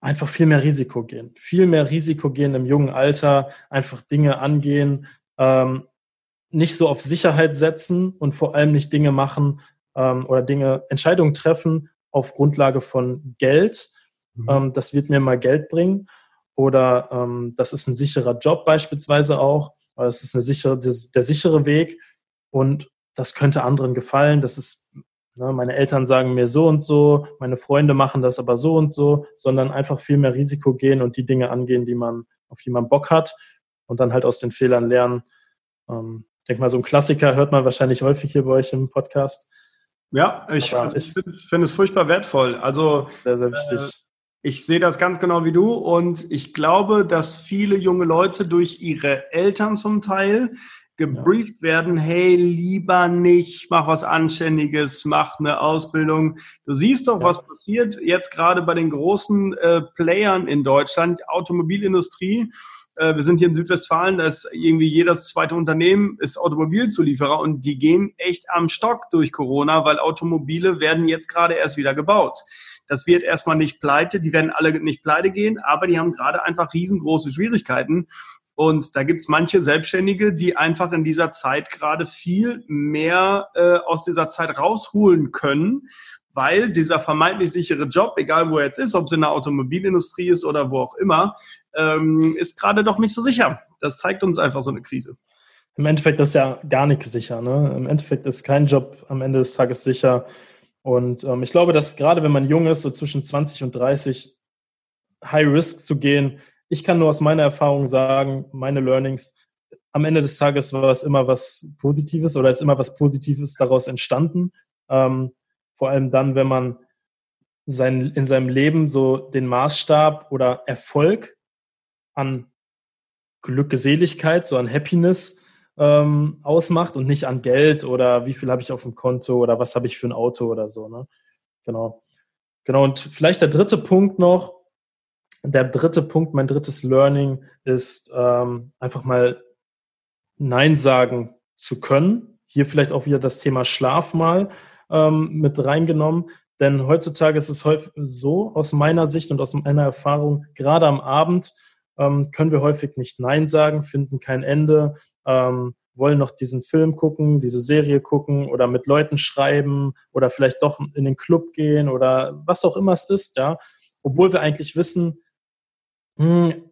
einfach viel mehr Risiko gehen. Viel mehr Risiko gehen im jungen Alter, einfach Dinge angehen, ähm, nicht so auf Sicherheit setzen und vor allem nicht Dinge machen, ähm, oder Dinge, Entscheidungen treffen auf Grundlage von Geld. Mhm. Ähm, das wird mir mal Geld bringen. Oder ähm, das ist ein sicherer Job beispielsweise auch. Das ist eine sichere, der sichere Weg. Und das könnte anderen gefallen. Das ist, ne, meine Eltern sagen mir so und so, meine Freunde machen das aber so und so, sondern einfach viel mehr Risiko gehen und die Dinge angehen, die man, auf die man Bock hat und dann halt aus den Fehlern lernen. Ähm, ich denke mal, so ein Klassiker hört man wahrscheinlich häufig hier bei euch im Podcast.
Ja, ich finde find es furchtbar wertvoll. Also
sehr, sehr wichtig. Äh,
ich sehe das ganz genau wie du und ich glaube, dass viele junge Leute durch ihre Eltern zum Teil gebrieft werden, hey, lieber nicht, mach was Anständiges, mach eine Ausbildung. Du siehst doch, was passiert jetzt gerade bei den großen äh, Playern in Deutschland, Automobilindustrie. Äh, wir sind hier in Südwestfalen, da ist irgendwie jedes zweite Unternehmen ist Automobilzulieferer und die gehen echt am Stock durch Corona, weil Automobile werden jetzt gerade erst wieder gebaut. Das wird erstmal nicht pleite, die werden alle nicht pleite gehen, aber die haben gerade einfach riesengroße Schwierigkeiten. Und da gibt's manche Selbstständige, die einfach in dieser Zeit gerade viel mehr äh, aus dieser Zeit rausholen können, weil dieser vermeintlich sichere Job, egal wo er jetzt ist, ob es in der Automobilindustrie ist oder wo auch immer, ähm, ist gerade doch nicht so sicher. Das zeigt uns einfach so eine Krise.
Im Endeffekt ist ja gar nichts sicher. Ne? Im Endeffekt ist kein Job am Ende des Tages sicher. Und ähm, ich glaube, dass gerade wenn man jung ist, so zwischen 20 und 30, High Risk zu gehen, ich kann nur aus meiner Erfahrung sagen, meine Learnings, am Ende des Tages war es immer was Positives oder ist immer was Positives daraus entstanden. Ähm, vor allem dann, wenn man sein, in seinem Leben so den Maßstab oder Erfolg an Glückseligkeit, so an Happiness ähm, ausmacht und nicht an Geld oder wie viel habe ich auf dem Konto oder was habe ich für ein Auto oder so. Ne? Genau. Genau. Und vielleicht der dritte Punkt noch, der dritte Punkt, mein drittes Learning ist ähm, einfach mal Nein sagen zu können. Hier vielleicht auch wieder das Thema Schlaf mal ähm, mit reingenommen. Denn heutzutage ist es häufig so, aus meiner Sicht und aus meiner Erfahrung, gerade am Abend ähm, können wir häufig nicht Nein sagen, finden kein Ende, ähm, wollen noch diesen Film gucken, diese Serie gucken oder mit Leuten schreiben oder vielleicht doch in den Club gehen oder was auch immer es ist, ja. Obwohl wir eigentlich wissen, hm,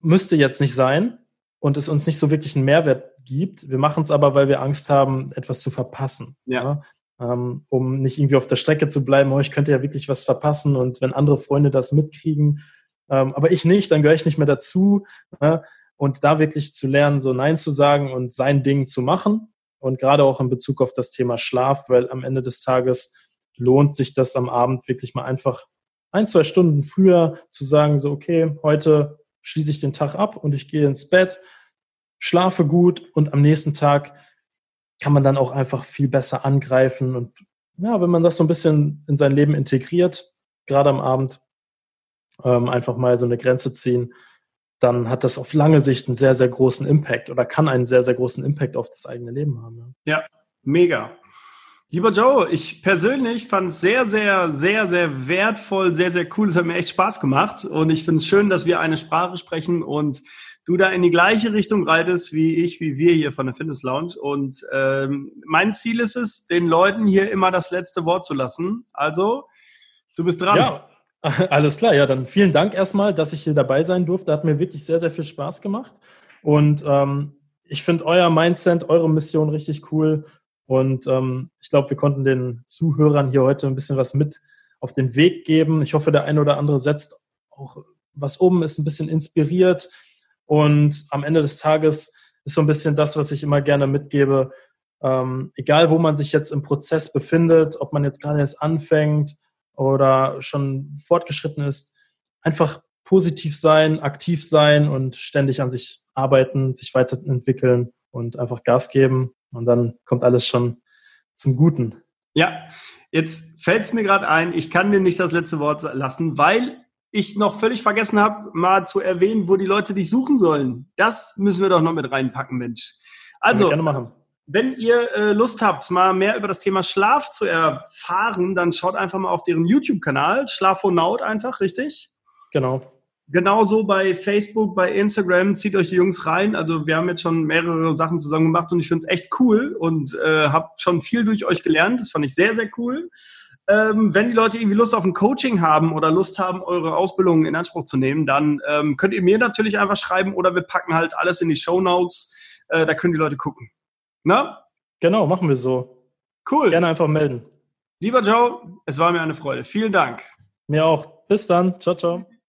müsste jetzt nicht sein und es uns nicht so wirklich einen Mehrwert gibt. Wir machen es aber, weil wir Angst haben, etwas zu verpassen. Ja. ja? Ähm, um nicht irgendwie auf der Strecke zu bleiben, oh, ich könnte ja wirklich was verpassen und wenn andere Freunde das mitkriegen, ähm, aber ich nicht, dann gehöre ich nicht mehr dazu. Ja? Und da wirklich zu lernen, so Nein zu sagen und sein Ding zu machen. Und gerade auch in Bezug auf das Thema Schlaf, weil am Ende des Tages lohnt sich das am Abend wirklich mal einfach ein, zwei Stunden früher zu sagen, so, okay, heute schließe ich den Tag ab und ich gehe ins Bett, schlafe gut und am nächsten Tag kann man dann auch einfach viel besser angreifen. Und ja, wenn man das so ein bisschen in sein Leben integriert, gerade am Abend, ähm, einfach mal so eine Grenze ziehen, dann hat das auf lange Sicht einen sehr, sehr großen Impact oder kann einen sehr, sehr großen Impact auf das eigene Leben haben.
Ja, mega. Lieber Joe, ich persönlich fand es sehr, sehr, sehr, sehr wertvoll, sehr, sehr cool. Es hat mir echt Spaß gemacht und ich finde es schön, dass wir eine Sprache sprechen und du da in die gleiche Richtung reitest wie ich, wie wir hier von der Fitness Lounge. Und ähm, mein Ziel ist es, den Leuten hier immer das letzte Wort zu lassen. Also, du bist dran.
Ja, alles klar. Ja, dann vielen Dank erstmal, dass ich hier dabei sein durfte. Hat mir wirklich sehr, sehr viel Spaß gemacht. Und ähm, ich finde euer Mindset, eure Mission richtig cool. Und ähm, ich glaube, wir konnten den Zuhörern hier heute ein bisschen was mit auf den Weg geben. Ich hoffe, der eine oder andere setzt auch was um, ist ein bisschen inspiriert. Und am Ende des Tages ist so ein bisschen das, was ich immer gerne mitgebe. Ähm, egal, wo man sich jetzt im Prozess befindet, ob man jetzt gerade erst anfängt oder schon fortgeschritten ist, einfach positiv sein, aktiv sein und ständig an sich arbeiten, sich weiterentwickeln und einfach Gas geben und dann kommt alles schon zum Guten.
Ja, jetzt fällt es mir gerade ein, ich kann dir nicht das letzte Wort lassen, weil ich noch völlig vergessen habe, mal zu erwähnen, wo die Leute dich suchen sollen. Das müssen wir doch noch mit reinpacken, Mensch. Also, wenn ihr äh, Lust habt, mal mehr über das Thema Schlaf zu erfahren, dann schaut einfach mal auf deren YouTube-Kanal, Schlafonaut einfach, richtig?
Genau.
Genauso bei Facebook, bei Instagram, zieht euch die Jungs rein. Also wir haben jetzt schon mehrere Sachen zusammen gemacht und ich finde es echt cool und äh, habe schon viel durch euch gelernt. Das fand ich sehr, sehr cool. Ähm, wenn die Leute irgendwie Lust auf ein Coaching haben oder Lust haben, eure Ausbildung in Anspruch zu nehmen, dann ähm, könnt ihr mir natürlich einfach schreiben oder wir packen halt alles in die Show Notes. Äh, da können die Leute gucken. Na?
Genau, machen wir so.
Cool.
Gerne einfach melden.
Lieber Joe, es war mir eine Freude. Vielen Dank.
Mir auch. Bis dann. Ciao, ciao.